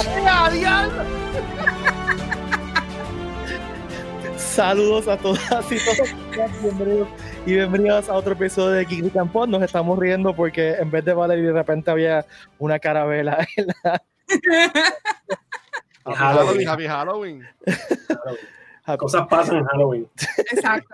Saludos a todas y todos. Bienvenidos y bienvenidos a otro episodio de Kiki Campos. Nos estamos riendo porque en vez de Valerie de repente había una carabela en la. Halloween, happy Halloween. Cosas pasan en Halloween. Exacto.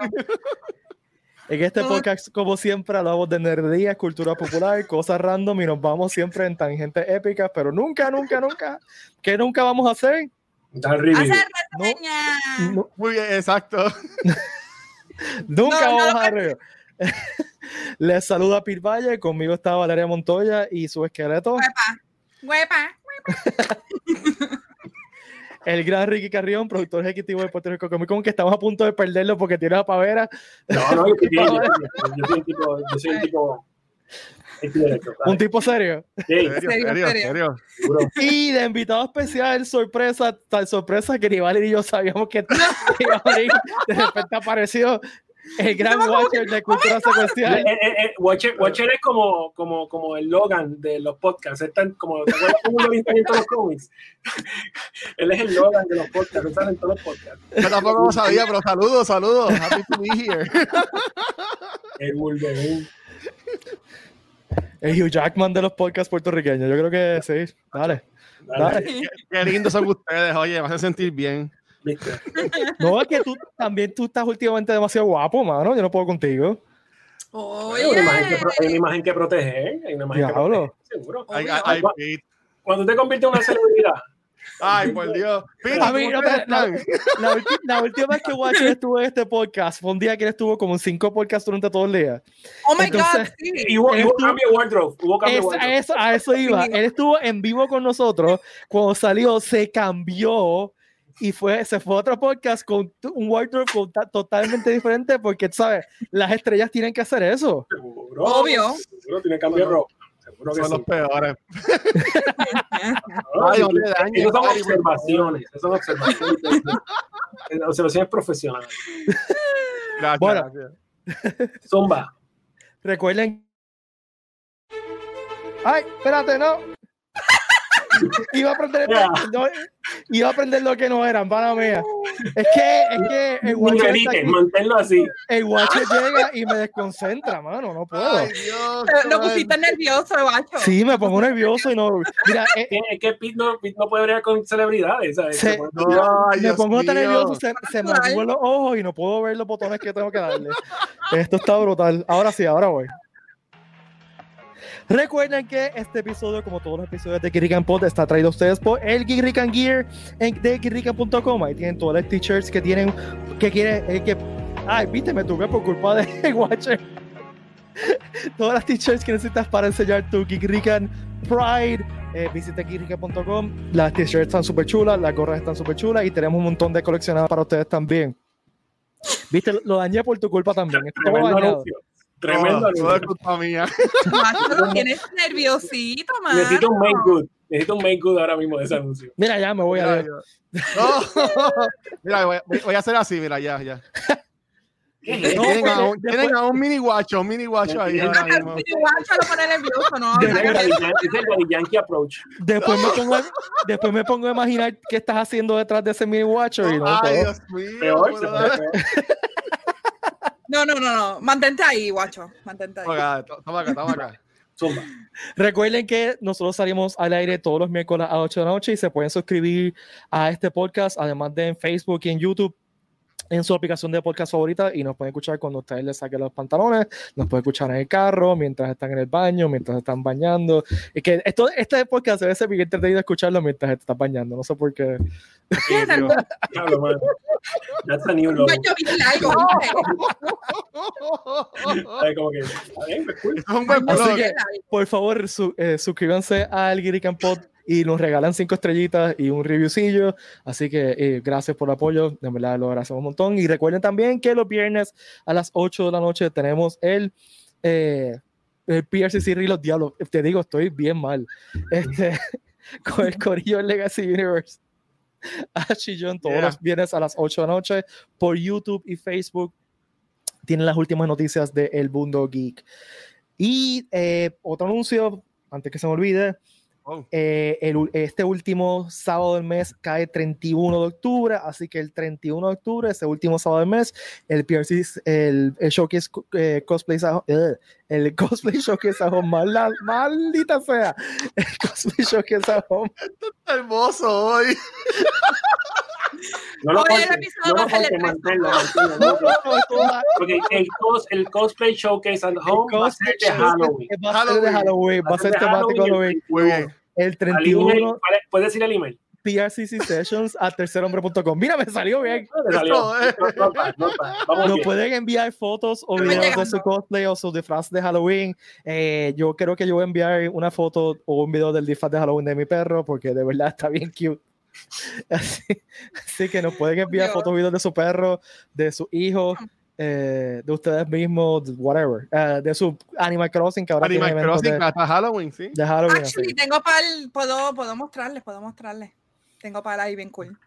En este podcast, como siempre, hablamos de nerdía, cultura popular, cosas random y nos vamos siempre en tangentes épicas, pero nunca, nunca, nunca. ¿Qué nunca vamos a hacer? Dar review. Hacer No, reseña. no, Muy bien, exacto. nunca No, vamos no, a reír. Les saluda Pete Valle, conmigo está Valeria Montoya y su esqueleto, Huepa. Huepa. el gran Ricky Carrión, productor ejecutivo de Puerto Rico Comic Con, que estamos a punto de perderlo porque tiene la pavera. No, no, yo, soy- yo, yo, yo soy un tipo, yo soy un tipo, directo. Un tipo serio. Sí, Serio, serio, serio. Y de invitado especial, sorpresa, tal sorpresa que ni Valerie y yo sabíamos que iba a venir. De repente apareció el gran Watcher de Cultura Eh, Secuencial. eh, eh, Watcher, Watcher es como, como, como el Logan de los podcasts. Es tan, como, ¿te acuerdas cómo lo viste en todos los cómics? Él es el Logan de los podcasts. Sale en todos los podcasts. Yo tampoco lo sabía, pero saludos, saludos. Happy to be here. El Wolverine. El Hugh Jackman de los podcasts puertorriqueños. Yo creo que sí. Dale. Dale. Qué, qué lindos son ustedes, oye, me hacen sentir bien. ¿Viste? No, es que tú también tú estás últimamente demasiado guapo, mano. Yo no puedo contigo. Oye. Hay una imagen que, pro- hay una imagen que proteger. Hay una imagen que Diablo. proteger, seguro. Ay, ay, ay. Cuando te conviertes en una celebridad, Ay, por Dios. A mí, ¿cómo no la, la ulti- la última vez que Watcher estuvo en este podcast fue un día que él estuvo como en cinco podcasts durante todo el día. Oh my God. Entonces- Sí. y hubo, hubo cambio de wardrobe. Hubo cambio Es- a, wardrobe. eso, a eso iba. Él estuvo en vivo con nosotros. Cuando salió, se cambió y fue, se fue a otro podcast con un wardrobe totalmente diferente porque, tú ¿sabes? Las estrellas tienen que hacer eso. Seguro. Obvio. Seguro tiene cambio de ropa. Seguro que Son sí. los peores. Ay, sí, no le dañes, Esas son observaciones. Esas son observaciones. Observaciones profesionales. Gracias, Bueno. gracias. Zumba. Recuerden. Ay, espérate, no. Iba a aprender, no, iba a aprender lo que no eran, para mía. Es que, es que el Watcher, aquí, manténlo así. el Watcher llega y me desconcentra, mano, no puedo. Ay, Dios. Lo pusiste nervioso, guacho. Sí, me pongo nervioso y no. Mira, eh, Es es que Pete no, Pete no puede bregar con celebridades. ¿sabes? Se- No, me pongo tan nervioso, se, se me suben los ojos y no puedo ver los botones que tengo que darle. Esto está brutal. Ahora sí, ahora voy. Recuerden que este episodio, como todos los episodios de Geek Pod, está traído a ustedes por el Geek Gear en, de geekrican.com. Ahí tienen todas las t-shirts que tienen, que quieren, eh, que... Ay, viste, me tuve por culpa de Watcher. todas las t-shirts que necesitas para enseñar tu Rican Pride. Eh, visita geekrican.com. Las t-shirts están súper chulas, las gorras están súper chulas y tenemos un montón de coleccionadas para ustedes también. Viste, lo dañé por tu culpa también. Todo Tremendo es anuncio. culpa mía. Macho, tienes nerviosito, man. Necesito un make good. Necesito un make good ahora mismo de ese anuncio. Mira, ya me voy a Mira, ver. yo- No. Mira, voy, voy- a hacer así, mira, ya, ya. ¿Qué es No, tienen, a un, después- tienen a un mini guacho, un mini guacho ahí ahora mismo. Guacho lo pone nervioso, ¿no? Es el Yankee approach. Después me, pongo a, después me pongo a imaginar qué estás haciendo detrás de ese mini watcher y no Ay, puedo. Dios mío. Peor, peor. No, no, no, no. Mantente ahí, guacho. Mantente ahí. Toma acá, toma acá, toma acá. Zumba. Recuerden que nosotros salimos al aire todos los miércoles a 8 de la noche y se pueden suscribir a este podcast, además de en Facebook y en YouTube. En su aplicación de podcast favorita y nos pueden escuchar cuando ustedes les saquen los pantalones, nos pueden escuchar en el carro, mientras están en el baño, mientras están bañando. Es que esto, este podcast debe ser bien entretenido escucharlo mientras te estás bañando, no sé por qué. Sí. That's a por favor, su- eh, suscríbanse al Geek Pod y nos regalan cinco estrellitas y un reviewcillo. Así que eh, gracias por el apoyo, de verdad lo agradecemos un montón. Y recuerden también que los viernes a las 8 de la noche tenemos el, eh, el PRCC Reload Diablo. Te digo, estoy bien mal. Este, con el Corillo Legacy Universe. Y John todos Yeah. los viernes a las 8 de la noche por YouTube y Facebook. Tienen las últimas noticias de El Mundo Geek. Y eh, otro anuncio, antes que se me olvide, Oh. eh, el este último sábado del mes cae 31 de octubre, así que el 31 de octubre, ese último sábado del mes, el PRC, el, el showcase eh, cosplay, eh, el cosplay showcase a home, mala- maldita sea, el cosplay showcase a home, Hermoso hoy. No lo el el, cos, el cosplay showcase at el home va a ser cosplay de Halloween. va a ser de Halloween, va a ser temático Halloween Halloween, Muy bien. El Al 31 email, vale, ¿Puedes decir el email? PRCC Sessions a tercerhombre.com. Mira, me salió bien. Salió. Esto, eh. Vamos Nos pueden enviar fotos o videos de su cosplay o su disfraz de Halloween. Eh, yo creo que yo voy a enviar una foto o un video del disfraz de Halloween de mi perro porque de verdad está bien cute. Así, así que nos pueden enviar Dios. fotos o videos de su perro, de su hijo, eh, de ustedes mismos, whatever, eh, de su Animal Crossing que ahora tiene Animal eventos Crossing de, hasta Halloween, sí. de Halloween. así. Actually, tengo para puedo, puedo mostrarles, puedo mostrarles. Tengo para ahí bien cool.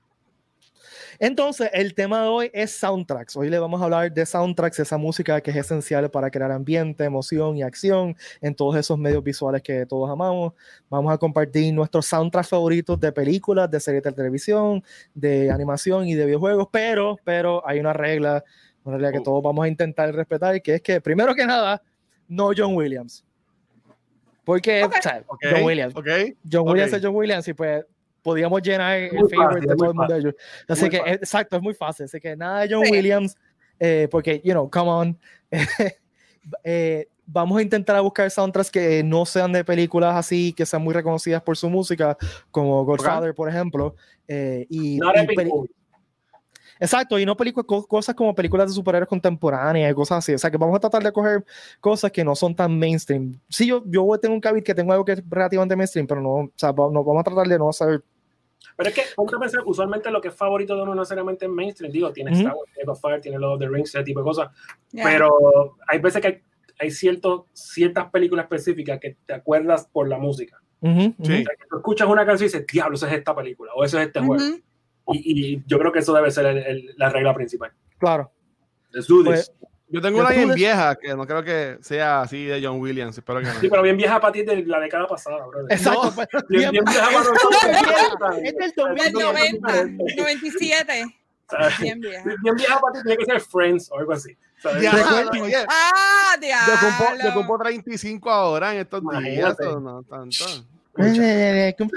Entonces, el tema de hoy es soundtracks. Hoy le vamos a hablar de soundtracks, esa música que es esencial para crear ambiente, emoción y acción en todos esos medios visuales que todos amamos. Vamos a compartir nuestros soundtracks favoritos de películas, de series de televisión, de animación y de videojuegos, pero, pero hay una regla, una regla que Oh. todos vamos a intentar respetar, que es que, primero que nada, no John Williams. Porque, Ok. o sea, Ok, John Williams. ok. John Williams es John Williams y pues podíamos llenar el Muy favorite fácil, de todo el mundo de ellos. Así Muy que, fácil. exacto, es muy fácil. Así que nada de John Sí. Williams, eh, porque, you know, come on. Eh, vamos a intentar a buscar soundtracks que no sean de películas así, que sean muy reconocidas por su música, como Godfather, por ejemplo. eh, y, Not y. Exacto, y no películas, co- cosas como películas de superhéroes contemporáneas y cosas así. O sea, que vamos a tratar de coger cosas que no son tan mainstream. Sí, yo, yo tengo un cabit que tengo algo que es relativamente mainstream, pero no, o sea, no, vamos a tratar de no hacer. Pero es que, ponte a pensar, usualmente lo que es favorito de uno no necesariamente es mainstream. Digo, tiene Ujú. Star Wars, tiene Godfather, tiene Lord of the Rings, ese tipo de cosas. Yeah. Pero hay veces que hay, hay ciertos, ciertas películas específicas que te acuerdas por la música. Ujú, ujú. Sí. O sea, que tú escuchas una canción y dices, diablo, esa es esta película o eso es este juego. Y, y yo creo que eso debe ser el- el- la regla principal. Claro. Let's do this. Pues, Yo tengo una bien vieja que no creo que sea así de John Williams. Espero que no. sí, pero bien vieja para ti de la década pasada, brother. Exacto. No. pues, Bien, bien- vieja para nosotros. es del Del 2000. 90, 97. ¿sabes? Bien vieja. Bien vieja para ti tiene que ser Friends o algo así. ¿sabes? Ya, Recuerda- oye, Ah, yo cumplo, yo diablo. cumplo 35 ahora en estos días. Imagínate. o no tanto. Eh, cum-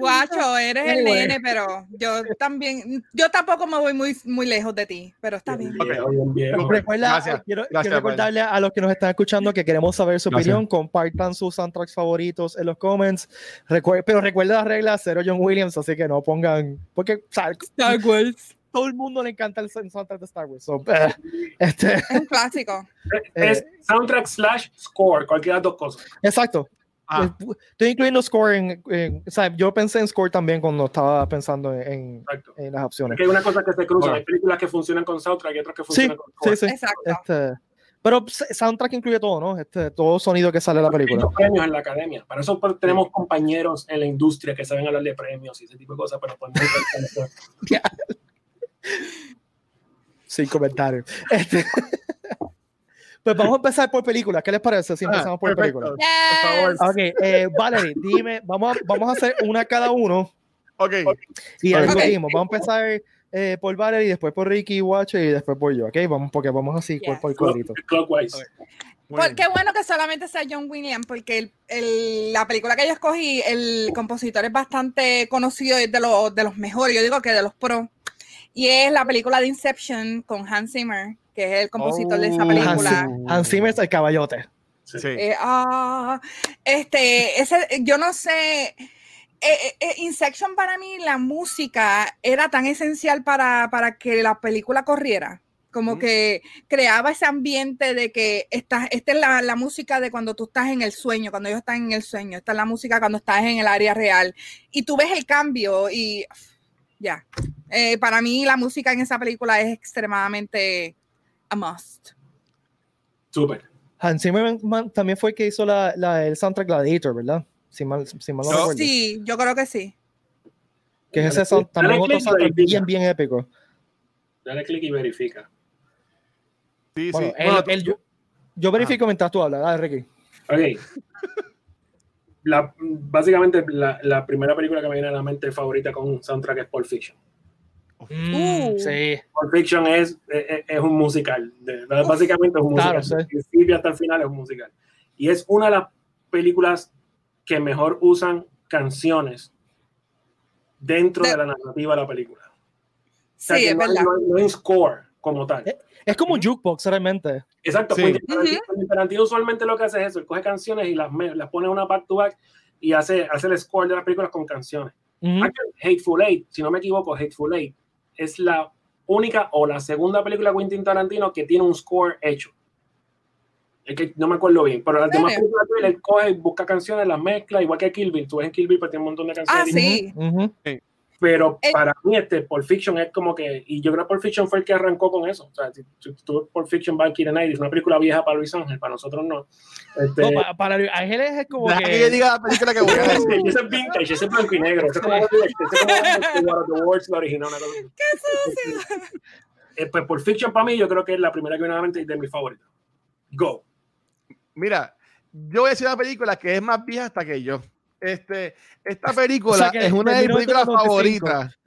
Guacho, eres el nene, pero yo también, yo tampoco me voy muy, muy lejos de ti, pero está bien. Bien viejo. Recuerda, Gracias. eh, quiero, Gracias, quiero recordarle a los que nos están escuchando que queremos saber su Gracias. opinión, compartan sus soundtracks favoritos en los comments, Recuer- pero recuerda la regla cero John Williams, así que no pongan, porque o sea, Star Wars. todo el mundo le encanta el soundtrack de Star Wars, so, eh, este, Es un clásico. Es soundtrack slash score, cualquiera de las dos cosas. exacto. Ah. Estoy incluyendo score en, en- o sea, yo pensé en score también cuando estaba pensando en, en- las opciones. Porque hay una cosa que se cruza. Bueno. Hay películas que funcionan con soundtrack y otras que Sí, funcionan con sí, score. sí. Exacto. Este, pero soundtrack incluye todo, ¿no? Este, todo sonido que sale de la Hay película. muchos premios en la academia. Para eso pues, tenemos compañeros en la industria que saben hablar de premios y ese tipo de cosas, pero pues Sin comentarios. Este, pues vamos a empezar por películas. ¿Qué les parece si Ah, empezamos por películas? Yes. Ok, eh, Valerie, dime, vamos a, vamos a hacer una cada uno Ok. y Ok. discutimos. Vamos a empezar eh, por Valerie, después por Ricky Watch y después por yo, ¿ok? Vamos, porque vamos así por, Yes. por cuadrito. Clockwise. Por- qué bueno que solamente sea John Williams, porque el- el- la película que yo escogí, el compositor es bastante conocido, es de los, de los mejores, yo digo que de los pro. Y es la película de Inception con Hans Zimmer, que es el compositor de esa Oh. película. Hans, Hans Zimmer es el caballote. Sí. Eh, ah, este, ese, yo no sé. eh, eh, Inception para mí, la música era tan esencial para, para que la película corriera. Como Ujú. que creaba ese ambiente de que esta, esta es la, la música de cuando tú estás en el sueño, cuando ellos están en el sueño. Esta es la música cuando estás en el área real. Y tú ves el cambio y ya. Eh, para mí, la música en esa película es extremadamente a must. Súper. Hans también fue el que hizo la, la- el soundtrack Gladiator, ¿verdad? Si mal, si mal no. Sí, yo creo que sí. Que es ese sound, también otro soundtrack bien, bien épico. Dale clic y verifica. Sí, Bueno, sí. el- Bueno, el- yo, yo verifico mientras tú hablas. Dale, Ricky. Ok. la, básicamente la, la primera película que me viene a la mente favorita con un soundtrack es Pulp Fiction. Mm, Uh. sí. Pulp Fiction es, es, es un musical. de- básicamente es un musical. Claro, sí. Desde el principio hasta el final es un musical. Y es una de las películas que mejor usan canciones dentro De- de la narrativa de la película. O sea, Sí, es no, hay- verdad. no hay- score como tal. Eh, Es como jukebox realmente. Exacto. Sí. Tarantino, Quentin Tarantino usualmente lo que hace es eso. Él coge canciones y las, las pone una back to back y hace, hace el score de las películas con canciones. Ujú. Actually, Hateful Eight, si no me equivoco, Hateful Eight es la única o la segunda película de Quentin Tarantino que tiene un score hecho. Es que no me acuerdo bien, pero las ¿En demás películas de él, él coge, busca canciones, las mezcla, igual que Kill Bill. Tú ves en Kill Bill, pues tiene un montón de Ah, canciones. sí. Ujú, ujú. Pero Eh. para mí, este, Pulp Fiction es como que, y yo creo que Pulp Fiction fue el que arrancó con eso. O sea, si, si tú Pulp Fiction by Kira Knight, es una película vieja para Luis Ángel, para nosotros no. Este, No, pa- para Luis Ángeles es como que que. yo diga la película que voy a decir. ese es vintage, ese es blanco y negro. Ese es como, the Worlds, la original. Cosa así. Eh, pues Pulp Fiction para mí, yo creo que es la primera que viene a la mente y de mis favoritas. Go. Mira, yo voy a decir una película que es más vieja hasta que yo. Este, esta película O sea, es una de mis de películas 1995. favoritas.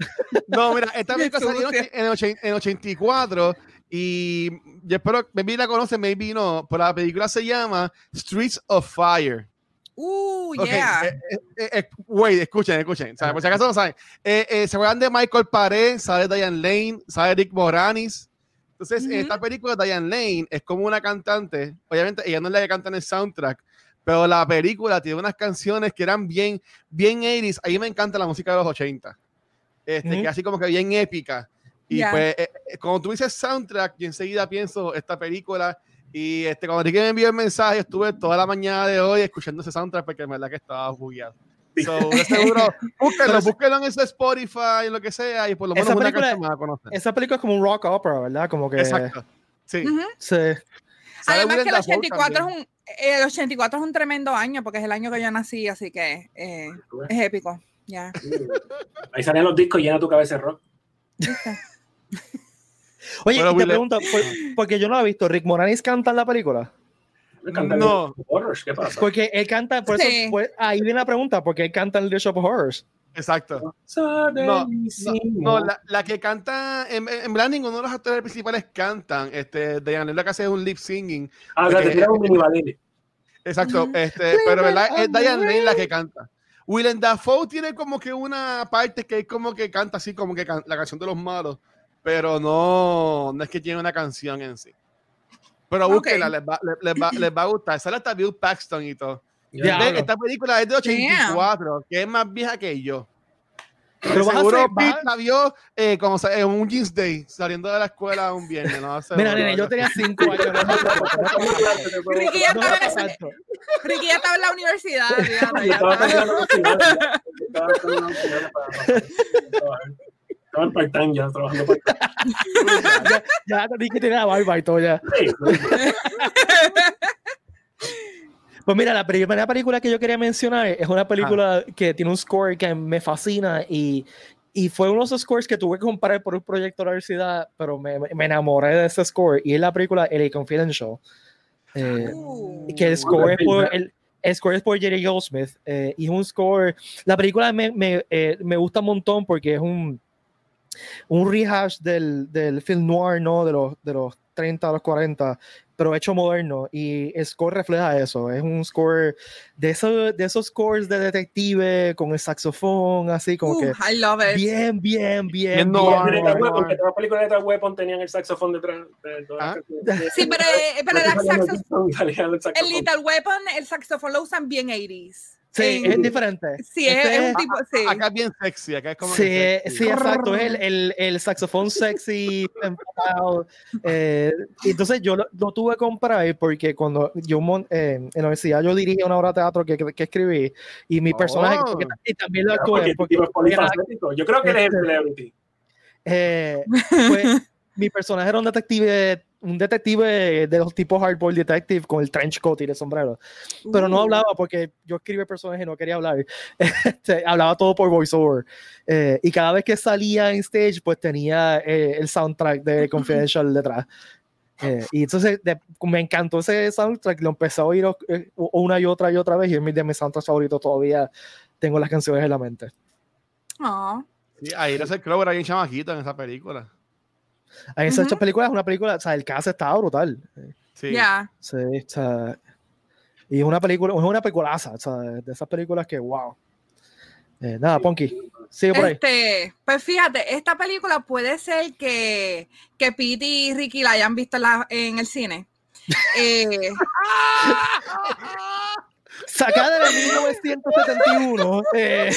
No, mira, esta película salió en, en, ochen- en 84 y yo espero, maybe la conocen, maybe no, pero la película se llama Streets of Fire. Uh, Ok, yeah. eh, eh, eh, eh, wait, escuchen, escuchen. O sea, por si acaso no saben. Eh, eh, ¿Se acuerdan de Michael Paré? Sale Diane Lane, sale Rick Moranis. Entonces, en Ujú. esta película, Diane Lane es como una cantante. Obviamente, ella no es la que canta en el soundtrack, pero la película tiene unas canciones que eran bien, bien 80s. A mí me encanta la música de los 80. Este, Ujú. que así como que bien épica. Y Ya. pues, eh, eh, cuando tú dices soundtrack, yo enseguida pienso esta película. Y este, cuando Ricky me envió el mensaje, estuve toda la mañana de hoy escuchando ese soundtrack porque en verdad que estaba bugueado. So, seguro, búsquenlo, búsquenlo en ese Spotify, en lo que sea, y por lo menos Esa una película- canción conocer. Esa película es como un rock opera, ¿verdad? Como que. Exacto. Sí. Ujú. Sí. Además que el Dafoe 84, es un, el 84 es un tremendo año porque es el año que yo nací, así que eh, es épico. Ya. Ahí salen los discos, llena tu cabeza de rock. Oye, Bueno, y te Will- pregunto, por- porque yo no la he visto, ¿Rick Moranis canta en la película? No. horrors, ¿Qué pasa? Porque él canta, por eso, pues, ahí viene la pregunta, porque él canta en The Shop of Horrors. Exacto. No, No, No, la, la que canta, en, en verdad ninguno de los actores principales cantan. Este, Diane lo que hace es un lip singing. Ah, o sea, te porque- tiran un mini. Exacto, este, pero verdad es Diane Lane la que canta. Willem Dafoe tiene como que una parte que es como que canta así, como que can- la canción de los malos, pero no, no es que tiene una canción en sí. Pero Ok. búsquenla, les va, les, les va, les va a gustar. Sale hasta Bill Paxton y todo. Ya. Ve, Esta película es de 84, que es más vieja que yo. Pero seguro Pete la vio eh, como en un Jeans Day, saliendo de la escuela un viernes. ¿no? Mira, nene, yo tenía cinco años. Ricky ya estaba en la universidad. estaba en part-time ya, trabajando part-time. ya, ya que tenía barba y todo ya. Pues mira, la primera película que yo quería mencionar es una película que tiene un score que me fascina y, y fue uno de esos scores que tuve que comparar por un proyecto de la universidad, pero me, me enamoré de ese score y es la película LA Confidential. Eh, Uh. que el score es por, el, el score es por Jerry Goldsmith eh, y es un score la película me, me, eh, me gusta un montón porque es un un rehash del, del film noir no de los de los 30 a los 40 pero hecho moderno y el score refleja eso es un score de esos de esos scores de detective con el saxofón así como Uh, que I love it. bien bien bien, Bien bien, no, no. que todas las películas de Weapon tenían el saxofón detrás. de Ah. Sí, pero, eh, pero el el saxofón. Little Weapon, el saxofón lo usan bien 80s. Sí En- es diferente Sí, es, Este es un tipo, sí. Acá es bien sexy, acá es como Sí, sí, exacto. Es el, el, el saxofón sexy. Eh, entonces yo lo, lo tuve que comprar porque cuando yo mon- eh, en la universidad yo dirigía una obra de teatro que, que, que escribí y mi personaje Oh. que- y también lo porque actué porque. Yo creo que eres el Este- celebrity. eh, pues, mi personaje era un detective un detective de los tipos hardball detective con el trench coat y el sombrero pero no hablaba porque yo escribí el personaje y no quería hablar. Este, hablaba todo por voiceover. Eh, y cada vez que salía en stage, pues tenía eh, el soundtrack de Confidential detrás. Eh, y entonces de- me encantó ese soundtrack, lo empecé a oír eh, una y otra y otra vez y es mi- de mis soundtracks favoritos todavía. Tengo las canciones en la mente. Aw. Sí, ahí era el Clover ahí en chamaquito en esa película. En esa Ujú. película es una película, o sea, el cast estaba brutal. Sí. Ya. Sí, o sea, y es una película, es una peliculaza, o sea, de esas películas que, wow. Eh, nada, Ponky, sigue por ahí. Este, pues fíjate, esta película puede ser que, que Pete y Ricky la hayan visto en, la- en el cine. Eh, Sacada de 1971. eh,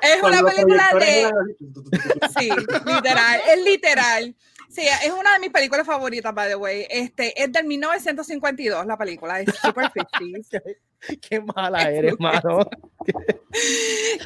es una película de. Sí, literal, es literal. Sí, es una de mis películas favoritas, by the way. Este, es del 1952, la película, es super 50s. qué mala eres, mano.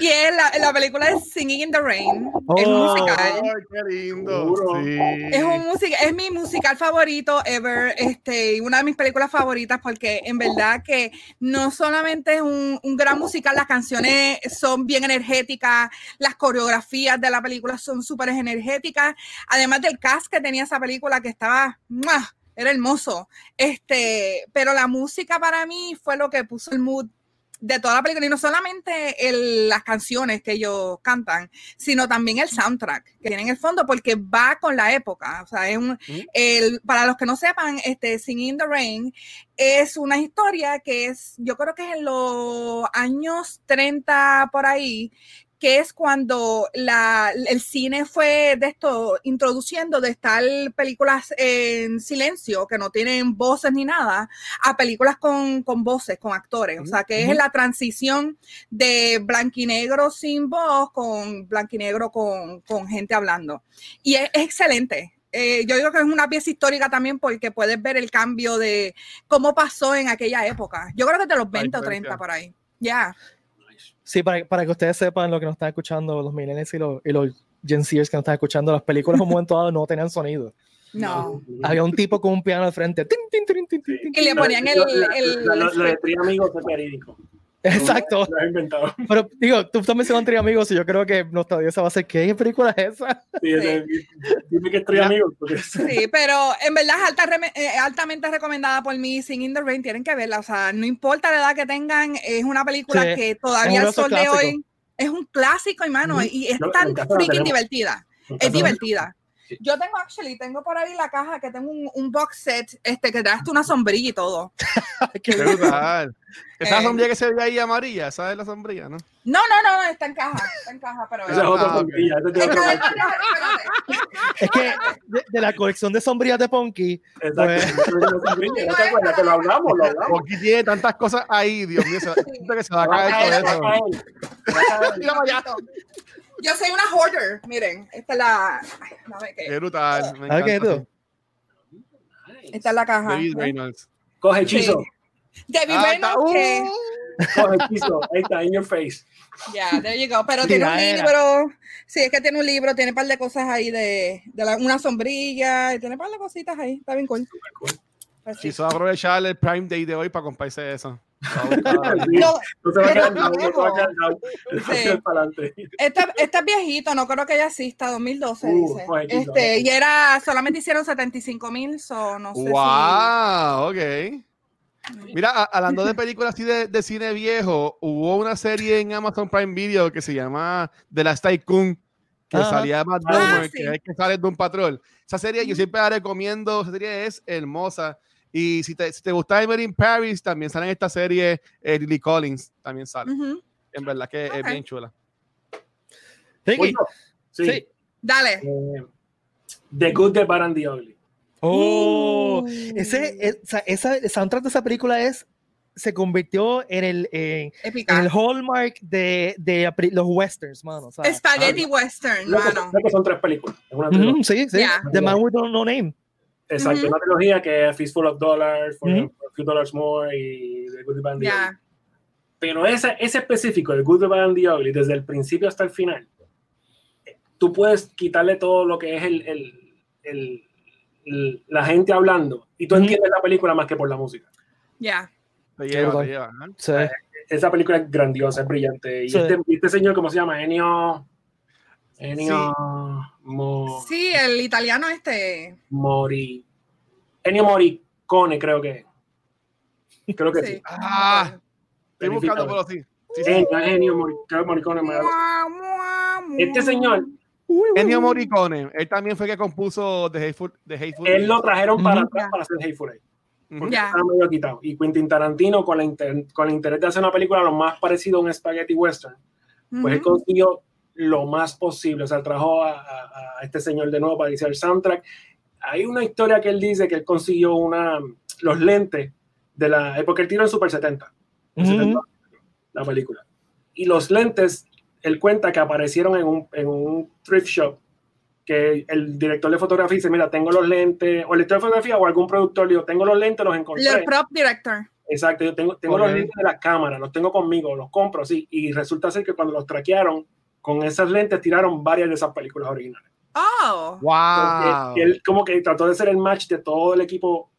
Y es la, la película es Singing in the Rain. es Oh. musical. Ay, qué lindo. Sí. Es, un music, es mi musical favorito ever, este, y una de mis películas favoritas porque en verdad que no solamente es un, un gran musical, las canciones son bien energéticas, las coreografías de la película son súper energéticas, además del cast que tenía esa película que estaba, ¡mua! Era hermoso, este, pero la música para mí fue lo que puso el mood de toda la película. Y no solamente el- las canciones que ellos cantan, sino también el soundtrack que tiene en el fondo porque va con la época. O sea, es un, el, para los que no sepan, este Singing in the Rain es una historia que es, yo creo que es en los años 30 por ahí, que es cuando la, el cine fue de esto, introduciendo de estar películas en silencio, que no tienen voces ni nada, a películas con, con voces, con actores. O sea, que es la transición de blanquinegro sin voz con blanquinegro con, con gente hablando. Y es, es excelente. Eh, yo digo que es una pieza histórica también porque puedes ver el cambio de cómo pasó en aquella época. Yo creo que de los 20 o 30 diferencia. por ahí. Ya. Sí, para, para que ustedes sepan lo que nos están escuchando, los millennials y los, y los Gen Zers que nos están escuchando, las películas en un momento dado no tenían sonido. No. Había un tipo con un piano al frente. tin, tin, tin, tin, tin, tin. Y le ponían el. El- lo- Lo de tres amigos es verídico. Exacto. Lo has inventado. Pero digo, tú estás mencionando Tri Amigos y yo creo que nuestra audiencia va a ser, ¿qué película es esa? Sí, ese- Dime que es tres amigos. Porque Sí, pero en verdad es alta eh, altamente recomendada por mí. Singing in the Rain, tienen que verla. O sea, no importa la edad que tengan, es una película Sí, que todavía de al sol de clásicos. hoy es un clásico, hermano, y es No, tan freaking divertida. Es divertida. Yo tengo, actually, tengo por ahí la caja que tengo un, un box set este, que trae hasta una sombrilla y todo. Qué brutal. Esa Eh. sombrilla que se ve ahí amarilla, esa es la sombrilla, ¿no? No, no, no, no, está en caja, está en caja, pero... Esa es otra sombrilla. es que de, de la colección de sombrillas de Ponky, Exacto. Pues- ¿No te acuerdas? Que lo hablamos, lo hablamos. Porque tiene tantas cosas ahí, Dios mío, se, que se va a Va a caer caer, va a todo eso. Yo soy una hoarder, miren, esta es la... ay, Qué brutal. Me. Esta es la caja. David ¿eh? Reynolds. Coge hechizo. David Ah, Reynolds, está- que- ¡Uh! Coge hechizo. Ahí está, in your face. Ya, there you go. Pero tiene un libro. Sí, es que tiene un libro, tiene un par de cosas ahí de, de la- una sombrilla, tiene un par de cositas ahí. Está bien cool. cool. Pues sí. Aprovechar el Prime Day de hoy para comprarse eso. Este, es viejito, no creo que ya exista, 2012 Uh, dice. pues, Este, no. y era, solamente hicieron 75 mil, so no sé ¡Wow! Ok. si. Mira, a- hablando de películas así de, de cine viejo, hubo una serie en Amazon Prime Video que se llama The Last Tycoon, que Ajá. salía Matt Ah, Damon, sí. que es que sale de un patrol. Esa serie yo siempre la recomiendo, esa serie es hermosa. Y si te, si te gusta Emily in Paris, también sale en esta serie eh, Lily Collins, también sale. Ujú. En verdad que es Ok. bien chula. Ricky. Sí. Sí. Dale. Eh, The Good, The Bad and The Ugly. Oh, Uh. ese, es- o sea, esa, el soundtrack de esa película es, se convirtió en el, en, en el hallmark de, de los westerns, mano. o sea, Spaghetti Western, Lo que, mano. que son tres películas. Es una ujú, sí, sí. Ya. The Man with No, No Name. Exacto, Ujú. una trilogía que es Fistful of Dollars, for, Ujú. for a Few Dollars More y The Good, The Bad and The Ugly. Ya. Pero ese, ese específico, el Good, The Bad and The Ugly, desde el principio hasta el final, tú puedes quitarle todo lo que es el, el- el- el- la gente hablando y tú Ujú. entiendes la película más que por la música. Ya. Te lleva. ¿eh? Sí. Esa película es grandiosa, es brillante. Y Sí. este, este señor, ¿cómo se llama? Ennio... Mo- Sí, el italiano este. Mori... Ennio Morricone, creo que. Creo que sí. Sí. Ah, estoy buscando, pero sí. Sí, sí. Sí, Ennio Morricone. Este señor, Ennio Morricone, él también fue que compuso The Hateful, The Hateful él lo trajeron para atrás para hacer Hateful Eight. Porque Ya. estaba medio quitado. Y Quentin Tarantino, con, la inter- con el interés de hacer una película lo más parecido a un spaghetti western, pues él consiguió lo más posible. O sea, trajo a, a- a este señor de nuevo para hacer el soundtrack. Hay una historia que él dice que él consiguió una, los lentes de la época, él tiró en Super 70, en Ujú. 70, la película. Y los lentes, él cuenta que aparecieron en un, en un thrift shop que el director de fotografía dice, mira, tengo los lentes, o el director de fotografía o algún productor le dijo, tengo los lentes, los encontré. El prop director. Exacto, yo tengo, tengo Ok. los lentes de la cámara, los tengo conmigo, los compro, sí. Y resulta ser que cuando los traquearon, con esas lentes tiraron varias de esas películas originales. Oh. Wow. Porque él como que trató de ser el match de todo el equipo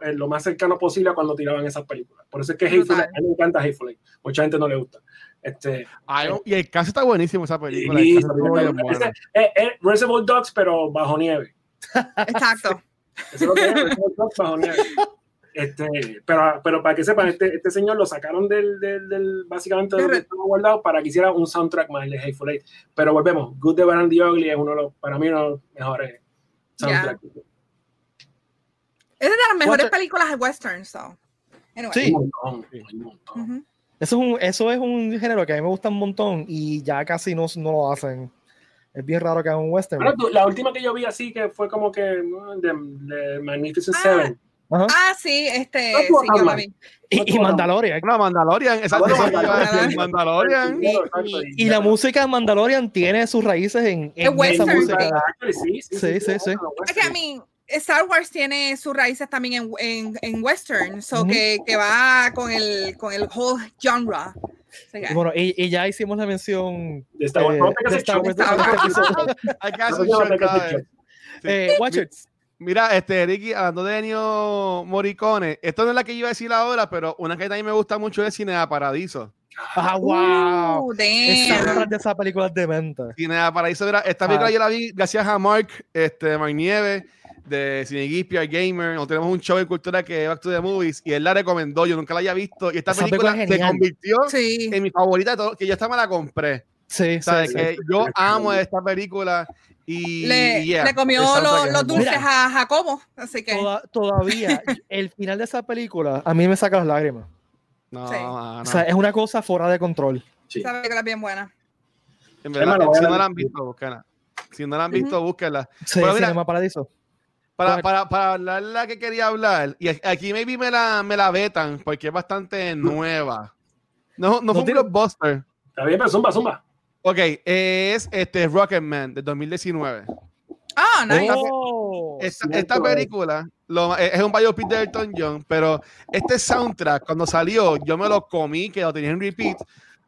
eh, lo más cercano posible a cuando tiraban esas películas. Por eso es que Hateful a mí me encanta Hateful Eight. Mucha gente no le gusta. Este, Ay, y el caso está buenísimo, esa película. y- El caso estuvo bien bueno. ese- eh, eh, Reservoir Dogs, pero bajo nieve. Exacto. Eso es lo que es, Reservoir Dogs bajo nieve. Este, pero, pero para que sepan, este, este señor lo sacaron del, del, del- básicamente de estaba guardado para que hiciera un soundtrack más de Hateful Eight. Pero volvemos, Good, the Bad and the Ugly es uno de los, para mí, uno de los mejores soundtracks. Es de las mejores películas de western, so. Anyway. Sí. Un montón, un montón. Ujú. Eso es, un, eso es un género que a mí me gusta un montón y ya casi no, no lo hacen. Es bien raro que hagan un western. Bueno, tú- la última que yo vi así que fue como que de, de Magnificent Ah. Seven. Ajá. Ah, sí, este, No sí, yo la vi. Y, y Mandalorian. Mandalorian, Bueno, decir, Mandalorian. Mandalorian. Y, y- y la música de Mandalorian tiene sus raíces en, en esa música. Sí, sí, Sí, sí, sí. Es que a mí, Star Wars tiene sus raíces también en, en, en western, so Ujú. que, que va con el, con el whole genre. So, yeah. Y bueno, y, y ya hicimos la mención De Star Wars. eh, de Star show. Wars este. Eh, Watchers. Mira, este, Ricky, hablando de Ennio Morricone, esto no es la que yo iba a decir ahora, pero una que también me gusta mucho es Cinea Paradiso. Ah, wow. Uh, Esa de esa película es demente. Cinea Paradiso, mira, esta película Ah. yo la vi gracias a Mark, este, Mark Nieve, de Cine Geek, PR Gamer. Nos tenemos un show de cultura que Back to the Movies y él la recomendó, yo nunca la había visto. Y esta Esa película, película es se convirtió Sí. en mi favorita de todo, que yo esta me la compré. Sí, sí. Que yo amo esta película y Le, yeah, le comió los dulces a Jacobo, así que Toda- todavía, el final de esa película a mí me saca las lágrimas. No. O sea, es una cosa fuera de control. Sí. esa película es bien buena. En verdad, a si no la han visto, búsquenla. Si no la han visto, búsquenla. Sí, Pero mira- Cinema Paradiso. Para, para, para hablar la que quería hablar, y aquí maybe me la, me la vetan porque es bastante nueva. No, no fue un blockbuster. Está bien, pero zumba, zumba. Ok, es este Rocketman de 2019. Ah, nice. Oh, Esta, esta eh. película lo- es un biopic de Elton John, pero este soundtrack, cuando salió, yo me lo comí, que lo tenía en repeat,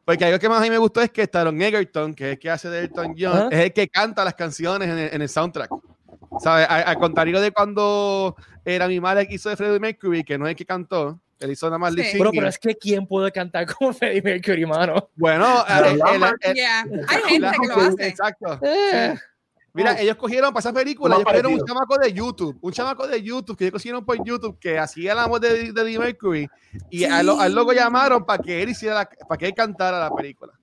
porque algo que más a mí me gustó es que Taron Egerton, que es el que hace de Elton John, es el que canta las canciones en el, en el soundtrack. ¿Sabes? Al, al contrario de cuando era mi madre que hizo de Freddie Mercury, que no es el que cantó, él hizo nada más Sí. Pero, pero es que ¿quién puede cantar como Freddie Mercury, mano? Bueno, Pero el- el- Lambert- el- Yeah. Hay gente que lo hace. Exacto. Eh, Mira, Oh. ellos cogieron para esa película, ellos cogieron un chamaco de YouTube, un chamaco de YouTube que ellos cogieron por YouTube que hacía la voz de, de Freddie Mercury y a lo- al loco llamaron para que él hiciera, la- para que él cantara la película.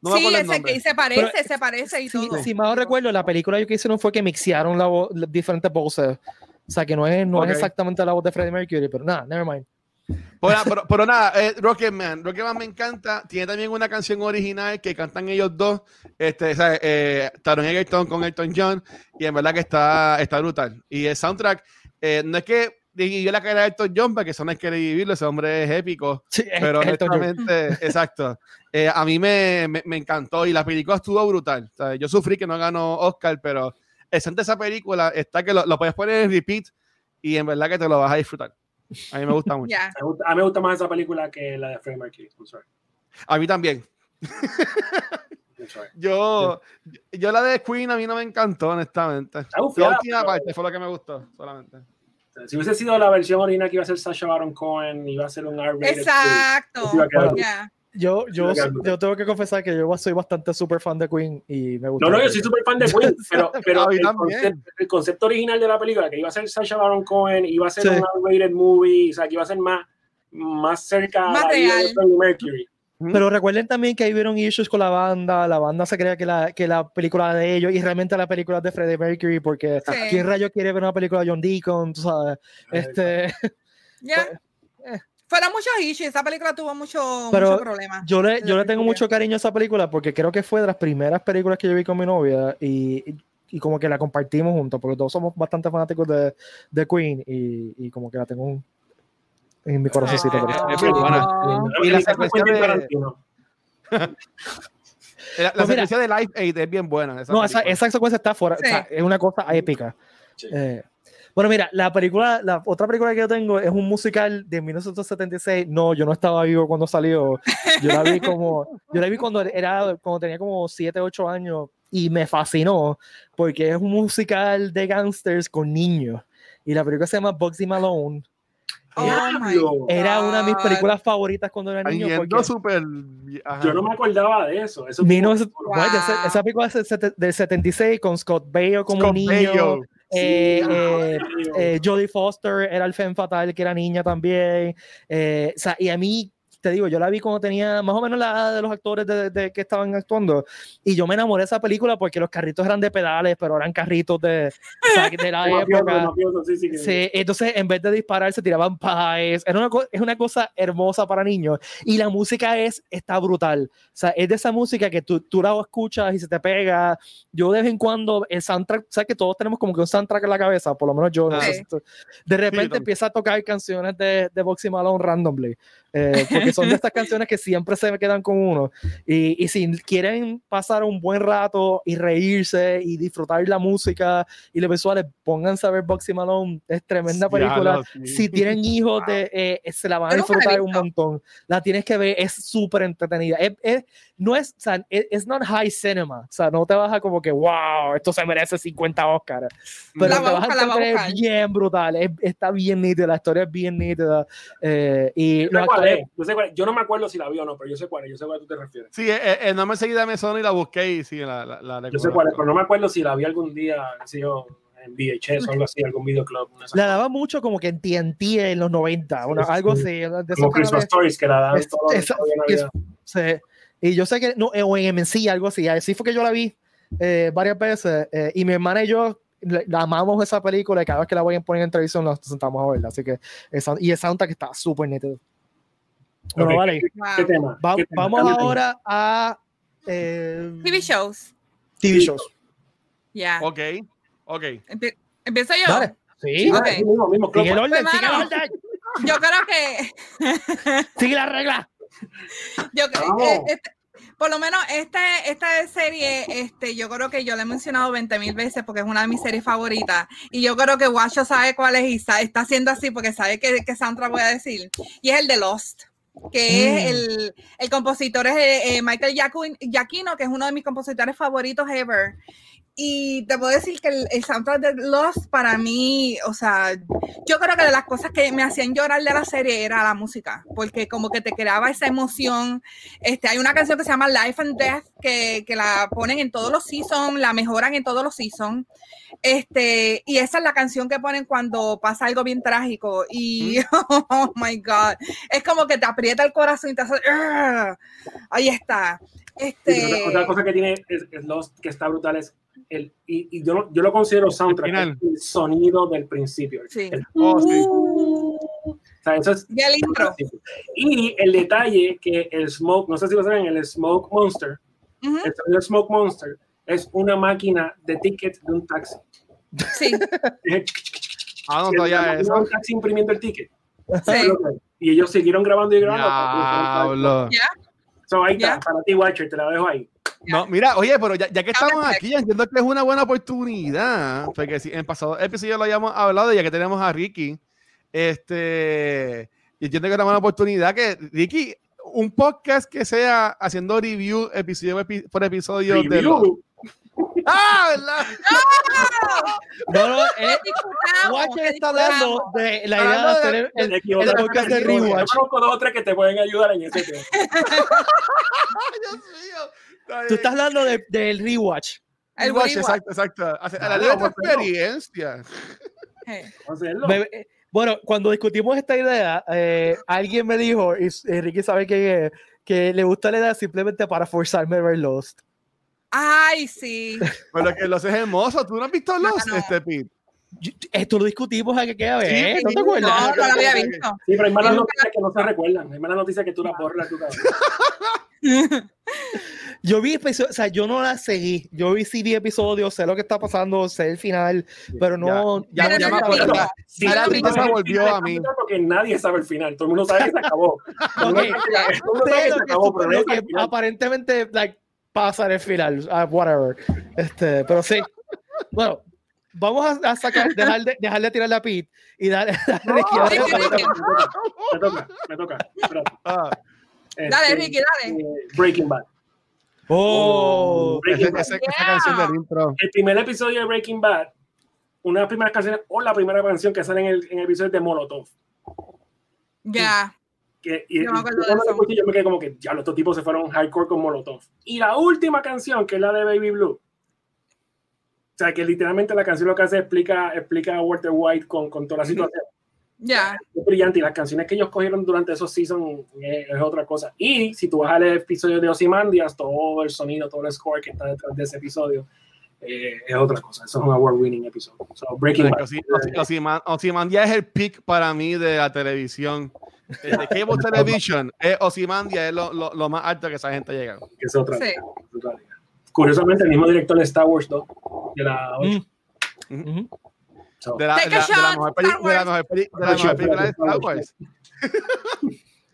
No sí, ese que se parece, Pero, se parece y si, todo. si mal no recuerdo, la película que hicieron fue que mixearon la voz- diferentes voces. O sea, que no es, no Ok. es exactamente la voz de Freddie Mercury, pero nada, never mind. Pero, pero, pero nada, eh, Rocketman, Rocketman me encanta. Tiene también una canción original que cantan ellos dos, este, sea, eh, Taron Egerton con Elton John, y en verdad que está, está brutal. Y el soundtrack, eh, no es que yo la carrera de Elton John, porque eso no hay que vivirlo, ese hombre es épico, Sí, es- pero es honestamente, exacto. Eh, a mí me, me, me encantó y la película estuvo brutal. O sea, yo sufrí que no ganó Oscar, pero de esa película está que lo, lo puedes poner en repeat y en verdad que te lo vas a disfrutar. A mí me gusta mucho. A mí me gusta más esa película que la de Freddie Mercury. I'm sorry. A mí también. I'm sorry. Yo, yo la de Queen a mí no me encantó, honestamente. La bufiada, última pero- parte fue lo que me gustó, solamente. Si hubiese sido la versión original que iba a ser Sasha Baron Cohen, iba a ser un R-rated. Exacto. Sí, iba a quedar- Ya. Yo, yo, yo tengo que confesar que yo soy bastante súper fan de Queen y me gusta. No, no, yo soy súper fan de Queen, pero, pero el, concepto, el, concepto, original de la película, que iba a ser Sacha Baron Cohen, iba a ser sí. un rated movie, o sea, que iba a ser más, más cerca más real. de Mercury. Pero recuerden también que ahí vieron issues con la banda, la banda se creía que la, que la película de ellos y realmente la película de Freddie Mercury, porque sí. ¿quién rayo quiere ver una película de John Deacon? Tú sabes, este... Yeah. Fueron muchos issues, esa película tuvo mucho, Pero mucho problema. Yo le, yo le tengo mucho cariño a esa película porque creo que fue de las primeras películas que yo vi con mi novia y, y como que la compartimos juntos, porque todos somos bastante fanáticos de, de Queen y, y como que la tengo un, en mi corazoncito. Oh. Es. Y la secuencia de... La, la pues secuencia de Life Aid es bien buena. Esa no, esa, esa, secuencia está fuera. Sí. O sea, es una cosa épica. Sí. Eh, bueno, mira, la película, la otra película que yo tengo es un musical de 1976. No, yo no estaba vivo cuando salió. Yo la vi como, yo la vi cuando era, cuando tenía como 7, 8 años y me fascinó porque es un musical de gangsters con niños. Y la película se llama Bugsy Malone. Oh era una de mis películas favoritas cuando era niño. Porque... Super... Yo no me acordaba de eso. eso Vino, wow. esa, esa, película es del 76 con Scott Baio como Scott niño. Eh, eh, eh, Jodie Foster era el Femme Fatal, que era niña también. O sea, y a mí, te digo, yo la vi cuando tenía más o menos la edad de los actores de, de, que estaban actuando. Y yo me enamoré de esa película porque los carritos eran de pedales, pero eran carritos de, o sea, de la época. sí, sí, sí, entonces, en vez de disparar, se tiraban pies. Era una, es una cosa hermosa para niños. Y la música es, está brutal. O sea, es de esa música que tú, tú la escuchas y se te pega. Yo de vez en cuando, el soundtrack, sabes que todos tenemos como que un soundtrack en la cabeza, por lo menos yo. No sé, de repente empieza a tocar canciones de, de Boxy Malone randomly. Eh, porque son de estas canciones que siempre se me quedan con uno. Y, y, si quieren pasar un buen rato y reírse y disfrutar la música y los visuales, pónganse a ver Boxy Malone. Es tremenda película. Sí, sí. Si tienen hijos, de, eh, se la van a disfrutar un montón. La tienes que ver, es súper entretenida. Es, es, no es, o sea, es not high cinema. O sea, no te vas a como que, wow, esto se merece 50 Oscars. Pero la te vas busca, a encontrar bien brutal. Es, está bien nítida, la historia es bien nítida. Eh, y los actores, yo, sé cuál, yo no me acuerdo si la vi o no, pero yo sé cuál es, yo sé cuál tú te refieres. Sí, eh, eh, no me seguí de mesón y la busqué y sí, la, la, la Yo sé cuál es, pero no me acuerdo si la vi algún día, si yo, en VHS o algo así, algún videoclub. La daba mucho como que en TNT en los 90, una, sí, algo así. De como Christmas Stories, que la daban todo, esa, es, sí. Y yo sé que, no, o en MNC, algo así, así fue que yo la vi eh, varias veces, eh, y mi hermana y yo la amamos esa película y cada vez que la voy a poner en televisión nos sentamos a verla, así que, esa, y el soundtrack está súper nítido. Bueno, okay. vale. Wow. ¿Qué tema? Va, ¿Qué tema? Vamos ¿Qué ahora tema? a eh, TV shows. TV shows. Ya. Yeah. Ok, ok. Empie Empiezo yo. Sí, okay. sí mismo, mismo, sigue el orden, sigue el orden. Yo creo que. sigue la regla. Yo creo que. Este, por lo menos esta, esta serie, este, yo creo que yo la he mencionado 20 mil veces porque es una de mis series favoritas. Y yo creo que Guacho sabe cuál es y sabe, está haciendo así porque sabe qué, qué soundtrack voy a decir. Y es el de Lost que mm. es el, el, compositor es eh, Michael Giacchino, que es uno de mis compositores favoritos ever. Y te puedo decir que el, el, soundtrack de Lost para mí, o sea, yo creo que de las cosas que me hacían llorar de la serie era la música, porque como que te creaba esa emoción. Este, hay una canción que se llama Life and Death, que, que la ponen en todos los seasons, la mejoran en todos los seasons. Este, y esa es la canción que ponen cuando pasa algo bien trágico. Y, mm. oh my God, es como que te aprieta el corazón y te hace, ahí está. Este... Otra, otra, cosa que tiene es, es Lost, que está brutal, es el, y, y yo, yo, lo considero soundtrack, el, el, sonido del principio. Sí. El, oh, sí. o sea, eso es, y el intro. Y el detalle que el Smoke, no sé si lo saben, el Smoke Monster, uh -huh. el, el Smoke Monster es una máquina de ticket de un taxi. Sí. ah, no, todavía es. Un taxi imprimiendo el ticket. Sí. Y ellos siguieron grabando y grabando. Ya. So, ahí está, para ti, Watcher, te la dejo ahí. No, mira, oye, pero ya, ya que estamos aquí, entiendo que es una buena oportunidad, porque si en pasado episodio lo habíamos hablado, ya que tenemos a Ricky, este, y entiendo que es una buena oportunidad que, Ricky, un podcast que sea haciendo review episodio por episodio review. de ¡Ah, verdad! No, no, eh, Watcher está hablando de la idea de hacer el, el- Te equivocas. el podcast de Rewatch. Yo conozco dos o tres que te pueden ayudar en ese tema. Dios mío. Está Tú estás hablando de- del rewatch. El Rewatch, rewatch. exacto, exacto. A la ley de experiencia. Bueno, cuando discutimos esta idea, eh, alguien me dijo, y Ricky sabe que, que le gusta la idea simplemente para forzarme a ver Lost. Ay, sí. Pero que lo haces hermoso. ¿Tú no has visto los, no. este, Pete? Yo- Esto lo discutimos a que queda ver, Sí, ¿no te acuerdas? No, no lo había visto. Sí, pero hay malas noticias que no se recuerdan. Hay malas noticias que tú las borras tu cabeza. Yo vi o sea, yo no la seguí. Yo vi sí vi episodios, sé lo que está pasando, sé el final, pero no. Ya, ya no me acuerdo. ya. Sí, Ya la tristeza volvió a mí. Porque nadie sabe el final. Todo el mundo sabe que se acabó. No aparentemente like, pasa en el final, ah, whatever. Este, pero sí. Bueno, vamos a, a sacar, dejar de, dejar de tirar la pit y darle. darle No, Ricky. Me toca, me toca. Ah, Este, Dale, Ricky, dale. eh, Breaking Bad. Oh, ese- Breaking Bad. ese- esa Yeah. canción del intro. El primer episodio de Breaking Bad, una de las primeras canciones, o la primera canción que sale en el, en el episodio de Molotov. Ya. Que, y, Yo me y cuando lo escuché, yo me quedé como que ya los estos tipos se fueron hardcore con Molotov. Y la última canción, que es la de Baby Blue. O sea, que literalmente la canción lo que hace es explica, explica a Walter White con, con toda la situación. Ya. Es brillante y las canciones que ellos cogieron durante esos seasons es, es otra cosa. Y si tú vas al episodio de Ozymandias, todo el sonido, todo el score que está detrás de ese episodio eh, es otra cosa. Eso es un award-winning episodio. So, Breaking Bad. Ozymandias es el pick para mí de la televisión. De cable television, eh, Ozymandias es lo, lo, lo más alto que esa gente llega. es otra, Sí. otra liga. Curiosamente, el mismo director de Star Wars 2, de la 8. Mm. Ujú. So, De la, de la- de la mejor película de Star Wars.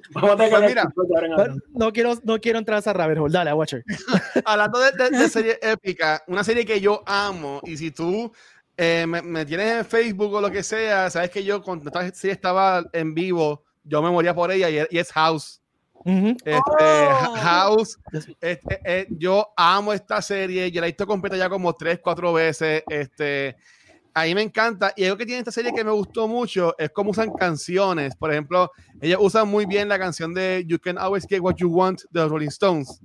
vamos a tener Pues que mira, ahora en No, quiero, no quiero entrar a esa rabbit hole. Dale, a Watcher. Hablando de, de, de serie épica, una serie que yo amo, y si tú eh, me, me tienes en Facebook o lo que sea, sabes que yo cuando esta serie estaba en vivo, yo me moría por ella y, y es House. Ujú. Este, Oh. House, este, eh, yo amo esta serie, yo la he visto completa ya como tres, cuatro veces. Este, a mí me encanta. Y algo que tiene esta serie que me gustó mucho es cómo usan canciones. Por ejemplo, ellos usan muy bien la canción de You Can Always Get What You Want de los Rolling Stones.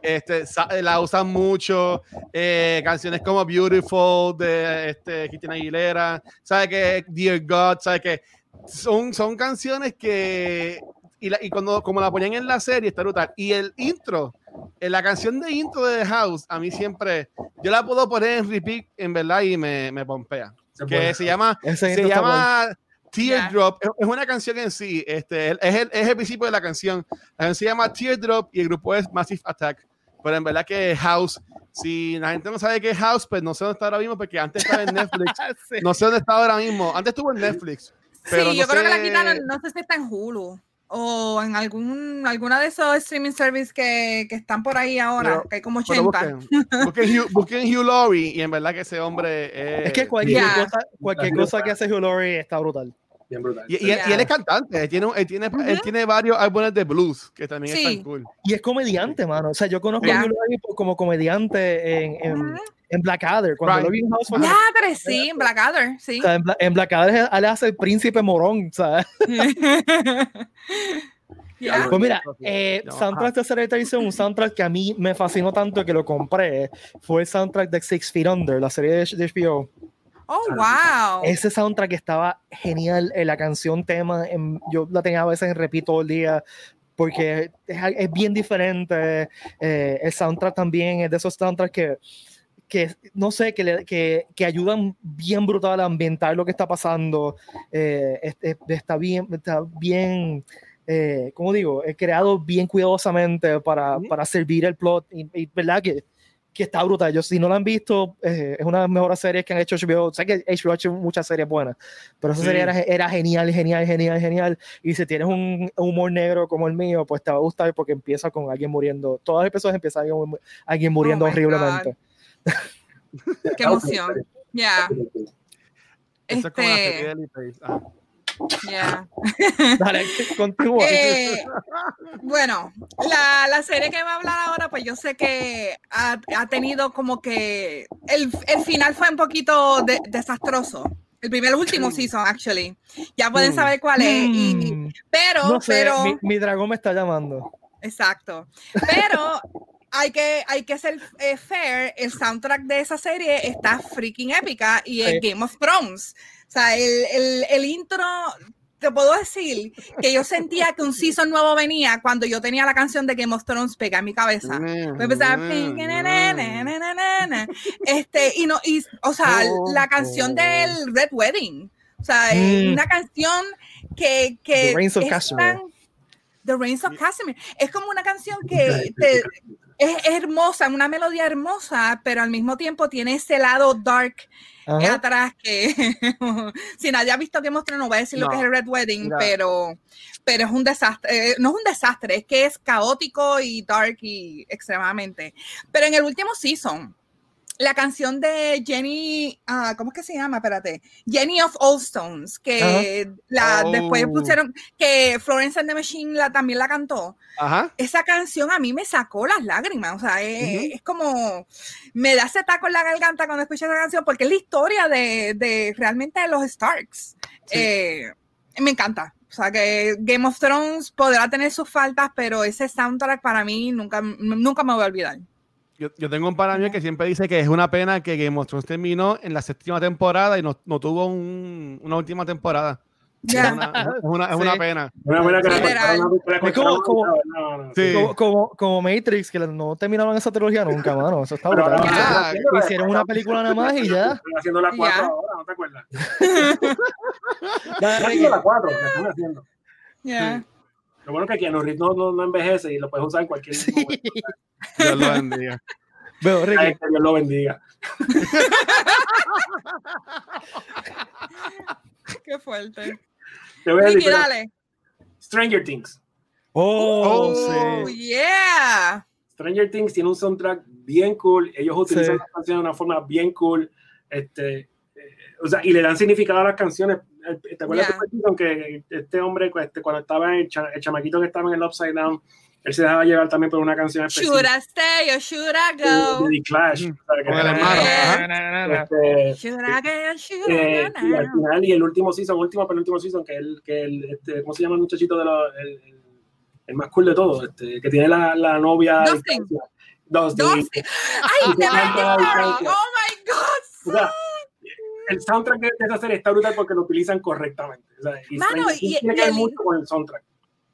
Este, sa- la usan mucho. eh, canciones como Beautiful de este, Christina Aguilera. ¿Sabe que Dear God? ¿Sabe que son, son canciones que. Y, la- y cuando como la ponían en la serie, está brutal. Y el intro, en la canción de intro de The House, a mí siempre. Yo la puedo poner en repeat, en verdad, y me, me pompea. Se Que puede. se llama Ese se bueno. llama Teardrop. Es- Es una canción en sí. Este, es, el, es el principio de la canción. La canción se llama Teardrop y el grupo es Massive Attack. Pero en verdad que House, si la gente no sabe qué es House, pues no sé dónde está ahora mismo, porque antes estaba en Netflix. Sí. No sé dónde está ahora mismo. Antes estuvo en Netflix. Pero Sí, no yo creo que la sé- quitaron, no sé si está en Hulu o en algún alguna de esos streaming service que, que están por ahí ahora, Pero- que hay como Pero 80. busquen, busquen, Hugh, busquen Hugh Laurie y en verdad que ese hombre es... Es que cualquier, cosa, cualquier cosa que hace Hugh Laurie está brutal. Bien brutal. Y, y él, y él es cantante, él tiene, él, tiene, él tiene varios álbumes de blues que también Sí. están cool. Y es comediante, mano. O sea, yo conozco a Hugh Laurie como comediante en. En Blackadder. Cuando Right. lo vi en House Ya, tres, sí, en Blackadder, sí. o sea, en, Bla- en Blackadder él hace el príncipe morón, ¿sabes? Ya. Pues mira, eh, No, soundtrack de serie de televisión, un soundtrack que a mí me fascinó tanto que lo compré, fue el soundtrack de Six Feet Under, la serie de, HBO. Oh, wow. Ese soundtrack estaba genial, eh, la canción tema, en- yo la tenía a veces en repeat todo el día, porque es, es bien diferente, eh, el soundtrack también es de esos soundtracks que, que no sé, que, le- que, que ayudan bien brutal a ambientar lo que está pasando, eh, es- es- está bien, está bien, eh, ¿cómo digo? Es creado bien cuidadosamente para, para servir el plot, y, y verdad que que está brutal. Yo, si no la han visto, eh, es una de las mejores series que han hecho HBO. Sé que HBO ha hecho muchas series buenas, pero esa Sí. serie era, era genial, genial, genial, genial. Y si tienes un humor negro como el mío, pues te va a gustar porque empieza con alguien muriendo. Todas las episodios empiezan alguien, alguien muriendo Oh my horriblemente. Qué emoción. Ya, Eso es como la Este- serie de Ellie Pace. Ah. ya. Dale, continúa. Eh, bueno, la, la, serie que va a hablar ahora, pues yo sé que ha, ha tenido como que el, el, final fue un poquito de, desastroso. El primer último season, actually. Ya pueden saber cuál es. Y, pero, no sé, pero. Mi, mi, dragón me está llamando. Exacto. Pero hay que, hay que ser eh, fair. El soundtrack de esa serie está freaking épica y es Game of Thrones. O sea, el, el, el intro te puedo decir que yo sentía que un season nuevo venía cuando yo tenía la canción de Game of Thrones pega en mi cabeza. Me empezaba este y no y o sea, la canción del Red Wedding. O sea, mm. una canción que que The Reigns of Casimir. The Reigns of Casimir. Es como una canción que te, es hermosa, una melodía hermosa, pero al mismo tiempo tiene ese lado dark Ajá. atrás que si nadie ha visto que mostró no voy a decir no. lo que es el Red Wedding, pero, pero es un desastre, eh, no es un desastre, es que es caótico y dark y extremadamente. Pero en el último season, la canción de Jenny, uh, ¿cómo es que se llama? Espérate, Jenny of All Stones, que la, oh. después pusieron, que Florence and the Machine la, también la cantó. Esa canción a mí me sacó las lágrimas, o sea, es, es, como, me da ese taco en la garganta cuando escucho esa canción, porque es la historia de, de realmente de los Starks. Sí. Eh, me encanta. O sea, que Game of Thrones podrá tener sus faltas, pero ese soundtrack para mí nunca, nunca me voy a olvidar. Yo, yo, tengo un pana mío que siempre dice que es una pena que Game of Thrones terminó en la séptima temporada y no, no tuvo un, una última temporada. Yeah. Es, una, es, una, es una, pena. Una buena que es como, como, no, no, sí. como, como, Matrix, que no terminaron esa trilogía nunca, mano. Eso está brutal. Ah, Hicieron una película nada más y ya. Están haciendo la 4 ahora, ¿no te acuerdas? están haciendo la 4, la están haciendo. Yeah. Sí. Lo bueno es que Keanu Reeves no, no, no, envejece y lo puedes usar en cualquier sí. momento. Dios lo bendiga. Veo, Ricky. Ay, que Dios lo bendiga. Qué fuerte. Te voy a Ricky, dale. Stranger Things. Oh, Oh, sí. yeah. Stranger Things tiene un soundtrack bien cool. Ellos utilizan Sí. las canciones de una forma bien cool. Este, eh, o sea, y le dan significado a las canciones. Eh, ¿Te acuerdas Yeah. yeah. que este hombre, este, cuando estaba en el, cha- el chamaquito que estaba en el Upside Down, él se dejaba llevar también por una canción Should específica I stay or should I go? de The Clash. Mm. o sea, que el era- este, Should I go? Should eh, I y al go? final, y el último season, último penúltimo season, que el, que el este, ¿cómo se llama el muchachito de los, el, el, el más cool de todo? Este, que tiene la, la novia. Dustin. Dustin. Dustin. Ay, te. Oh my God. O sea, el soundtrack de esa serie está brutal porque lo utilizan correctamente. O sea, y Mano, y- tiene y que ver el- mucho con el soundtrack.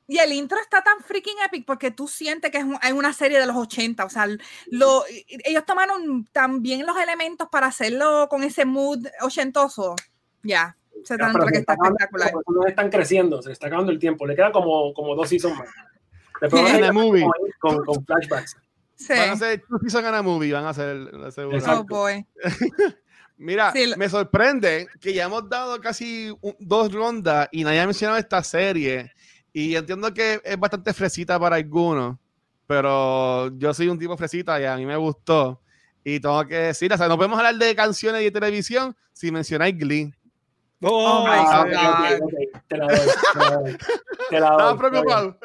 Y el intro está tan freaking epic porque tú sientes que es, un- es una serie de los 80. O sea, lo, ellos tomaron también los elementos para hacerlo con ese mood ochentoso. Ya, se trata pero que se está acabando- espectacular. personajes están creciendo, se está acabando el tiempo. Le queda como, como dos seasons más. Después van a En ir el movie. con, con flashbacks. Sí. Van a hacer two season and a movie, van a hacer la segunda. Exacto. Oh boy. Mira, Sí, lo- me sorprende que ya hemos dado casi un- dos rondas y nadie ha mencionado esta serie. Y entiendo que es bastante fresita para algunos, pero yo soy un tipo fresita y a mí me gustó. Y tengo que decir, o sea, no podemos hablar de canciones y de televisión si mencionáis Glee. Oh, my Ah, sí. ok, ok, ok. Te la doy. Te la doy. Preocupado.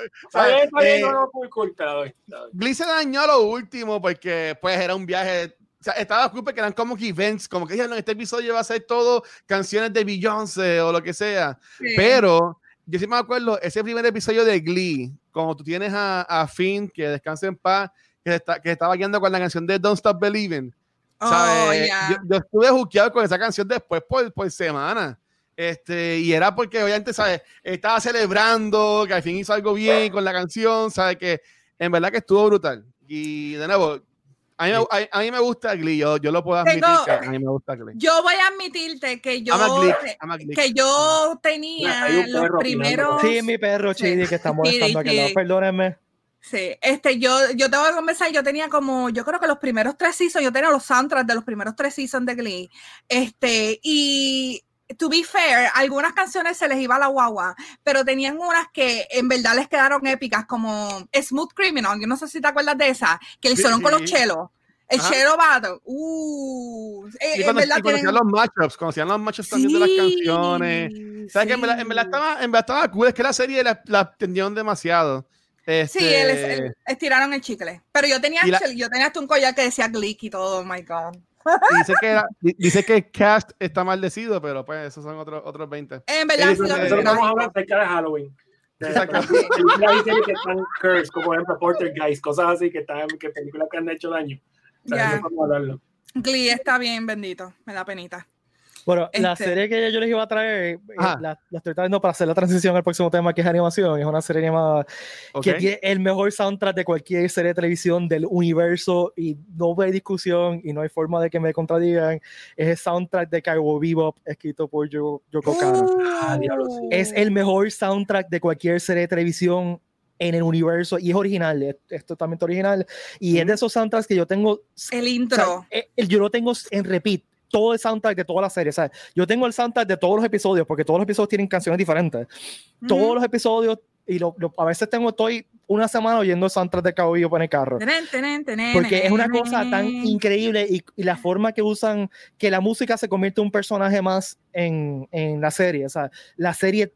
Eh, te la doy. Glee se dañó a lo último porque pues era un viaje. O sea, estaba cool porque eran como que events, como que dijeron, este episodio va a ser todo canciones de Beyoncé o lo que sea. Sí. Pero yo sí me acuerdo, ese primer episodio de Glee, como tú tienes a, a Finn, que descanse en paz, que, está, que estaba guiando con la canción de Don't Stop Believing. Oh, yeah. yo, yo estuve juqueado con esa canción después por, por semana. Este, y era porque obviamente, ¿sabes? Estaba celebrando que al fin hizo algo bien con la canción, ¿sabes? Que en verdad que estuvo brutal. Y de nuevo, a mí, me- a, a mí me gusta Glee, yo, yo lo puedo admitir Tengo- que a mí me gusta Glee. Yo voy a admitirte que yo, I'm a Glee, I'm a Glee. que yo tenía los primeros. opinando. Sí, mi perro, Chidi, que está molestando aquí. sí. Perdónenme. Sí, este, yo, yo tengo que conversar, yo tenía como, yo creo que los primeros tres seasons, yo tenía los soundtracks de los primeros tres seasons de Glee. Este, y to be fair, algunas canciones se les iba la guagua, pero tenían unas que en verdad les quedaron épicas, como Smooth Criminal, yo no sé si te acuerdas de esa, que le Sí, hicieron con sí. los chelos. El Ajá. chelo battle, uh, eh, Y en cuando, verdad y conocían tienen- los matchups, conocían los matchups también de las Sí, canciones. ¿Sabes que en verdad, en verdad sí. estaba, en verdad estaba cool? Es que la serie la, la extendieron demasiado. Sí, él, es- Este, él- estiraron el chicle. Pero yo tenía, la- yo tenía hasta un collar que decía Glick y todo. Oh my God. Dice, que era- di- dice que el cast está maldecido, pero pues esos son otros, otros 20. En verdad, sí, es- lo- eso Nosotros no vamos a hablar acerca de Halloween. Exacto. que están cursed, como por ejemplo Poltergeist, cosas así que están que películas que han hecho daño. O sea, Ya. no. Glee está bien, bendito. Me da penita. Bueno, la Este- serie que yo les iba a traer, eh, la, la estoy trayendo para hacer la transición al próximo tema, que es animación. Es una serie animada Ok. que tiene el mejor soundtrack de cualquier serie de televisión del universo y no hay discusión y no hay forma de que me contradigan. Es el soundtrack de Cowboy Bebop, escrito por Yo- Yoko Kanno. Ah, diablo, sí. Es el mejor soundtrack de cualquier serie de televisión en el universo y es original, es, es totalmente original. Y es de esos soundtracks que yo tengo El o sea, intro. eh, el- yo lo tengo en repeat, todo el soundtrack de toda la serie. O sea, yo tengo el soundtrack de todos los episodios, porque todos los episodios tienen canciones diferentes. Todos Ujú. los episodios, y lo, lo- a veces tengo, estoy una semana oyendo el soundtrack de Cabo Vivo en el carro. Tenen, tenen, Porque es una cosa tan increíble y, y la forma que usan, que la música se convierte en un personaje más en, en la serie. O sea, la serie,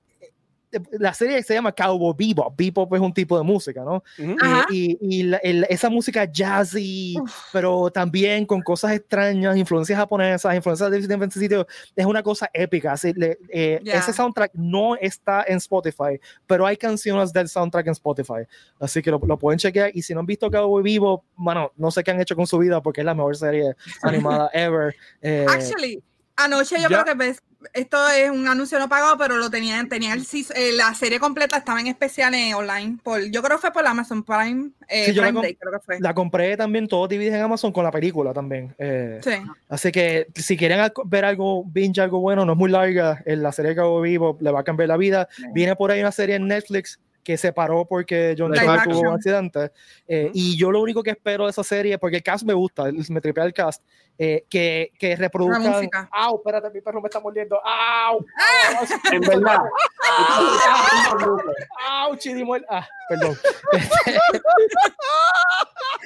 la serie se llama Cowboy Bebop. Bebop es un tipo de música, ¿no? Ujú. Ajá. y, y la- el- esa música jazzy, pero también con cosas extrañas, influencias japonesas, influencias de diferentes sitios, es una cosa épica. Así, le- eh, Ya. Ese soundtrack no está en Spotify, pero hay canciones del soundtrack en Spotify. Así que lo, lo pueden chequear. Y si no han visto Cowboy Vivo, bueno, no sé qué han hecho con su vida porque es la mejor serie animada ever. Eh, Actually, anoche yo Ya. creo que ves, esto es un anuncio no pagado, pero lo tenían, seas- eh, la serie completa estaba en especial en online. Por, yo creo que fue por Amazon Prime, eh, Sí, yo la Prime com- Day, creo que fue. la compré también todos divididos en Amazon con la película también. Eh, Sí. Así que si quieren ver algo, binge algo bueno, no es muy larga, en la serie de Cabo Vivo le va a cambiar la vida. Viene por ahí una serie en Netflix que se paró porque John action. tuvo un accidente. Eh, Y yo lo único que espero de esa serie, porque el cast me gusta, me tripea el cast, eh, que, que reproduzcan. ¡Au! Espérate, mi perro me está mordiendo. ¡Au! En verdad. ¡Au! Chidimuel. Ah, perdón.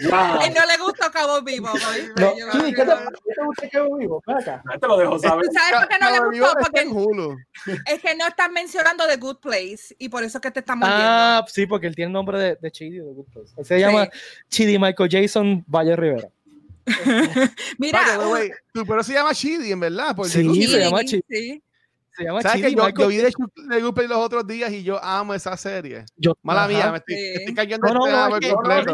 Wow. Él no le gustó Cabo Vivo. No, Chidi, ¿qué te, qué te gusta Cabo Vivo? Ven acá. Te lo dejo saber. ¿Sabes por qué no le Cowboy Vivo gustó? está Porque es que no están mencionando The Good Place y por eso es que te están mordiendo. Ah, sí, porque él tiene el nombre de, de Chidi. de Good Place. Él se llama Chidi Michael Jason Valle Rivera. Mira, tu perro se llama Chidi, en verdad. Por Sí, se llama sí, Chi- sí. Se llama ¿Sabes Chidi que yo, yo vi de The Good Place los otros días y yo amo esa serie? Yo- Mala Ajá. mía, me estoy, Sí. estoy cayendo No, no, este no, tema es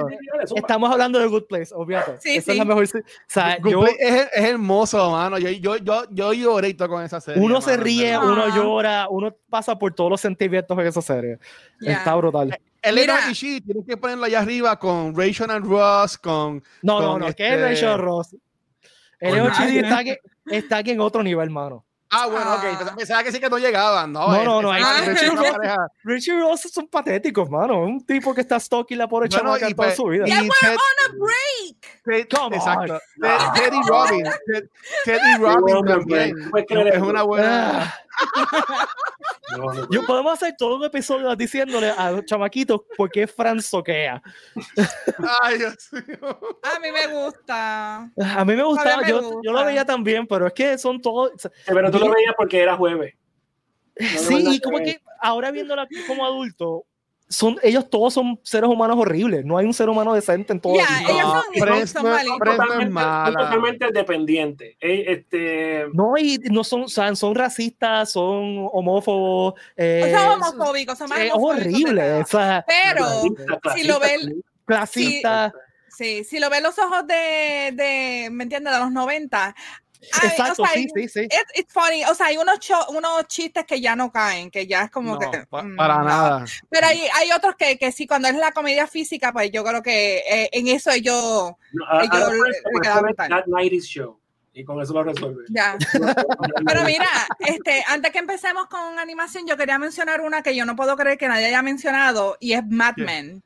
que-. Estamos hablando de Good Place, obviamente. Sí, Esa es sí. la mejor. se- O sea, Good yo, Place es, es hermoso, mano. Yo, yo, yo, yo lloré y todo con esa serie. uno se mano, ríe, en verdad. uno Ah. llora, uno pasa por todos los sentimientos en esa serie. Ya. Está brutal. El Mira. Leno Ishii, tienes que ponerlo allá arriba con Rachel and Ross, con... No, no, Con no, ¿qué es este- Rachel Ross? El Con Leo nadie. Chidi está aquí, está aquí en otro nivel, mano. Ah, bueno, Ah. ok. Pensaba- Pensaba que sí que no llegaban. No, No, es- no, no, es- hay- es- es. Richie Ross son patéticos, mano. Un tipo que está stalking la pobre Bueno, chamaca y toda su vida. Yeah, we're Ted- on a break. Ted- Come exacto. No. Ted- Teddy Robin. Ted- Teddy Robin también. ¿Tú puedes creer Es una buena... No, no, Yo podemos hacer todo un episodio diciéndole a los chamaquitos por qué Fran soquea. Ay, Dios mío. A mí me gusta. A mí me gustaba, me yo, gusta. yo lo veía también, pero es que son todos. Pero tú lo veías porque era jueves. No, Sí, y como que ahora viéndola como adulto, son, ellos todos son seres humanos horribles. No hay un ser humano decente en todo el mundo. ellos No, son, son es totalmente, son dependientes. Eh, este, No, y no son, o sea, son racistas, son homófobos. eh, son homofóbicos, son más es homofóbicos horrible. nada. O sea, Pero clasista, si lo ves- clasista. Sí, si lo ves los ojos de, de ¿me entiendes? De los 90. Ay, Exacto, o sea, sí, sí, sí. It's, it's funny, o sea, hay unos, cho- unos chistes que ya no caen, que ya es como No, que... pa- mm, para no. nada. Pero hay, hay otros que, que sí, cuando es la comedia física, pues yo creo que eh, en eso ellos, No, a- Ellos pones brutal. That 90s Show. Y con eso lo resuelve. ya. Pero mira, este, antes que empecemos con animación, yo quería mencionar una que yo no puedo creer que nadie haya mencionado, y es Mad. Men.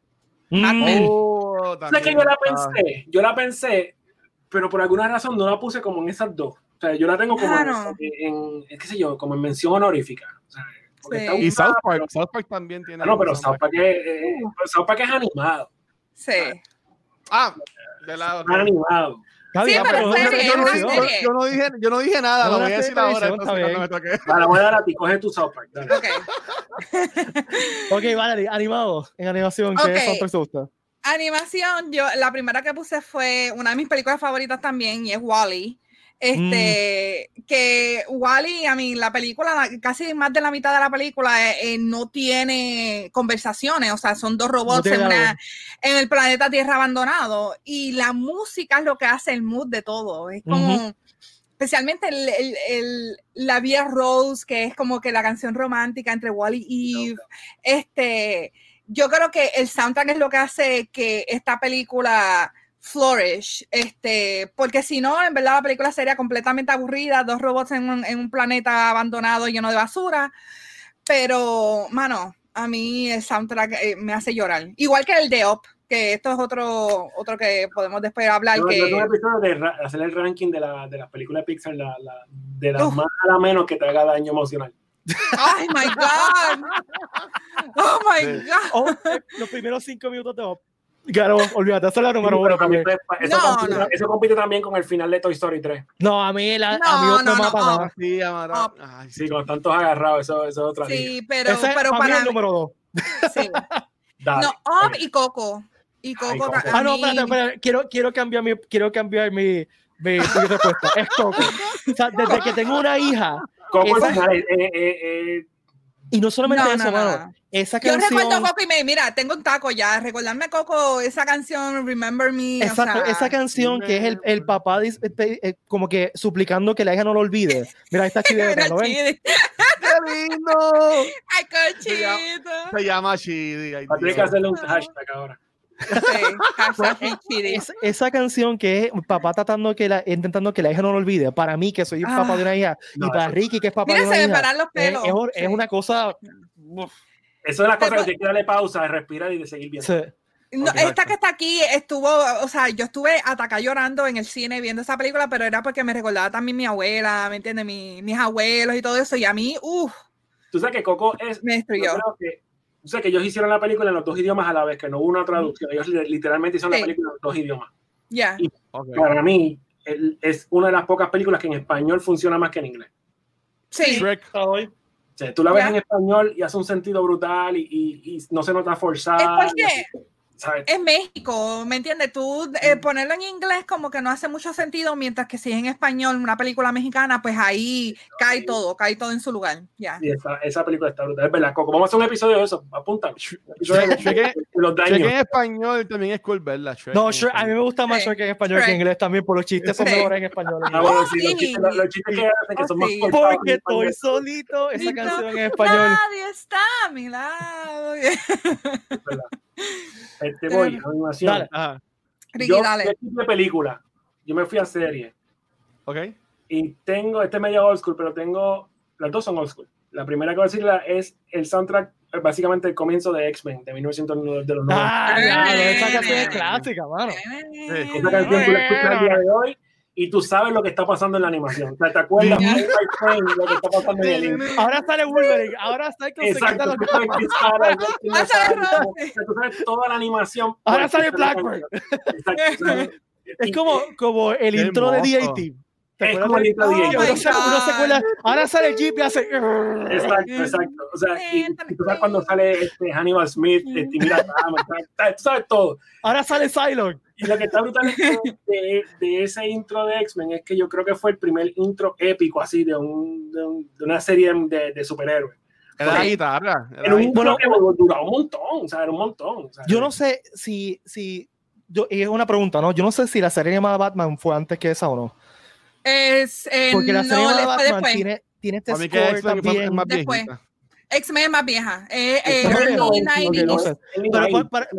Mm. Oh, ¿Sabes también que yo la pensé? Yo la pensé, pero por alguna razón no la puse como en esas dos. O sea, yo la tengo como Claro. en, en- qué sé yo, como en mención honorífica. O sea, porque Sí. está Y South Park, pero- South Park también tiene. Ah, no, pero South South Park, es, eh, South Park es animado. Sí. Ah, de lado. Es animado. Está Sí, pero serie, yo, no, yo- yo no dije, yo no dije nada, lo una voy a decir ahora. entonces, está toque. Vale, voy a dar a ti, coge tu South Park. dale. Ok. Ok, vale, animado. En animación, ¿qué Ok. soundtrack te gusta? Animación, yo la primera que puse fue una de mis películas favoritas también y es Wally. Este, Mm. que Wally, a mí, la película, casi más de la mitad de la película eh, eh, no tiene conversaciones, o sea, son dos robots tiene en, una- en el planeta Tierra abandonado y la música es lo que hace el mood de todo. Es como, especialmente el, el- el- la Vía Rose, que es como que la canción romántica entre Wally y Eve. Este, yo creo que el soundtrack es lo que hace que esta película flourish, este, porque si no, en verdad la película sería completamente aburrida, dos robots en un, en un planeta abandonado lleno de basura, pero, mano, a mí el soundtrack eh, me hace llorar, igual que el de Up, que esto es otro, otro que podemos después hablar, yo que... tengo de hacer el ranking de, la, de las películas de Pixar, la, la- de las Uf. más a la menos que te haga daño emocional. ¡Oh, my God! ¡Oh, my Sí. God! Oh, los primeros cinco minutos de Up. Claro, olvídate, esa es la número uno también. eso, No, compite, no. eso compite también con el final de Toy Story 3. No, a mí, la, a No, mí Up no, me no. Sí. Ay, Sí, con tantos agarrados, eso, eso es otra. Sí, pero, Ese pero para mí es para el número dos. sí. Dale. No, Up y Coco. Y Coco. Coco. ta- Ah, a no, mí- espérate, espérate. Quiero, quiero cambiar mi, quiero cambiar mi, mi, mi respuesta. Es Coco. O sea, desde que tengo una hija, Coco esa- final, eh, eh, eh, y no solamente No, eso, no, no, mano, no. esa Yo canción. recuerdo Coco y me, mira, tengo un taco ya. Recordarme a Coco, esa canción, Remember Me. o Exacto, sea, esa canción que es el, el papá dis- eh, eh, como que suplicando que la hija no lo olvide. Mira, esta chidera, ¿lo ven? ¡Qué lindo! Ay, cochito. Se llama Chidi. ay, Hay que hacerle un hashtag ahora. Sí. Es- esa canción que es papá tratando que la, intentando que la hija no lo olvide, para mí que soy el papá de una hija, No, y para Ricky que es papá Mira, de una hija, los es, pelos. es Sí. es una cosa... uf, Eso es la cosa Pero- que hay que darle pausa, de respirar y de seguir viendo. sí. No, esta que está aquí estuvo, o sea, yo estuve atacada llorando en el cine viendo esa película, pero era porque me recordaba también mi abuela, ¿me entiendes? Mi- mis abuelos y todo eso, y a mí, uff, Tú sabes que Coco es. me Yo destruyó. creo que. Tú sabes que ellos hicieron la película en los dos idiomas a la vez, que no hubo una traducción. Ellos li- literalmente hicieron Sí. la película en los dos idiomas. Ya. Y- Ok. Para mí, el- es una de las pocas películas que en español funciona más que en inglés. Sí. Shrek. O sea, tú la ves Ya. en español y hace un sentido brutal y, y- y no se nota Es forzada. porque ¿sabes? es México, ¿me entiendes? Tú eh, ponerlo en inglés como que no hace mucho sentido, mientras que si es en español una película mexicana, pues ahí cae todo, cae todo en su lugar. Ya. Y esa, esa película está brutal. Es verdad, Coco. Vamos a hacer un episodio de eso. Apúntalo. Shrek- los Shrek daños. en español también es cool, ¿verdad? Shrek No, Shrek- a mí me gusta más Sí. Shrek en español que en inglés también, por los chistes son Sí. mejores en español. Ah, bueno, Oh, sí, los sí. chistes, los, los chistes que hacen que Oh, son más sí. Porque estoy solito, esa canción en español. Nadie está a mi lado. Este voy, animación. Dale. Ajá. Ricky, yo, dale. de película, yo me fui a serie Ok. y tengo, este es medio old school, pero tengo, las dos son old school. La primera que voy a decirla es el soundtrack, eh, básicamente el comienzo de X-Men de 1909 de los 90. Ah, claro, esa canción es Eh. clásica, mano. Esa canción tú la escuchas al día de hoy y tú sabes lo que está pasando en la animación. O sea, te acuerdas lo que está pasando en el. Ahora sale Wolverine, ahora sale con se quita Exacto, los- tú sabes sale, tú toda la animación. Ahora sale Blackbird. Exacto, Es como, como el Qué intro de. DAT. ¿Te Es como el intro de Oh DAT. que acuerda, ahora sale Jeep y hace. Exacto, exacto. O sea, y, y tú sabes cuando sale este Hannibal Smith, este, mira, sabes- tú sabes todo. Ahora sale Cylon. Y lo que está brutal de, de ese intro de X-Men es que yo creo que fue el primer intro épico así de, un, de, un- de una serie de, de superhéroes. Era la guitarra. era un intro que duraba un montón, o sea, era un montón. o sea, Yo no sé si. si yo, y es una pregunta, ¿no? Yo no sé si la serie llamada Batman fue antes que esa o no. Es, eh, Porque la serie no, llamada Batman después. tiene, tiene este score también. más Después. viejita. X-Men es más vieja. Eh, eh, Está early bien, ok, 90s. no sé.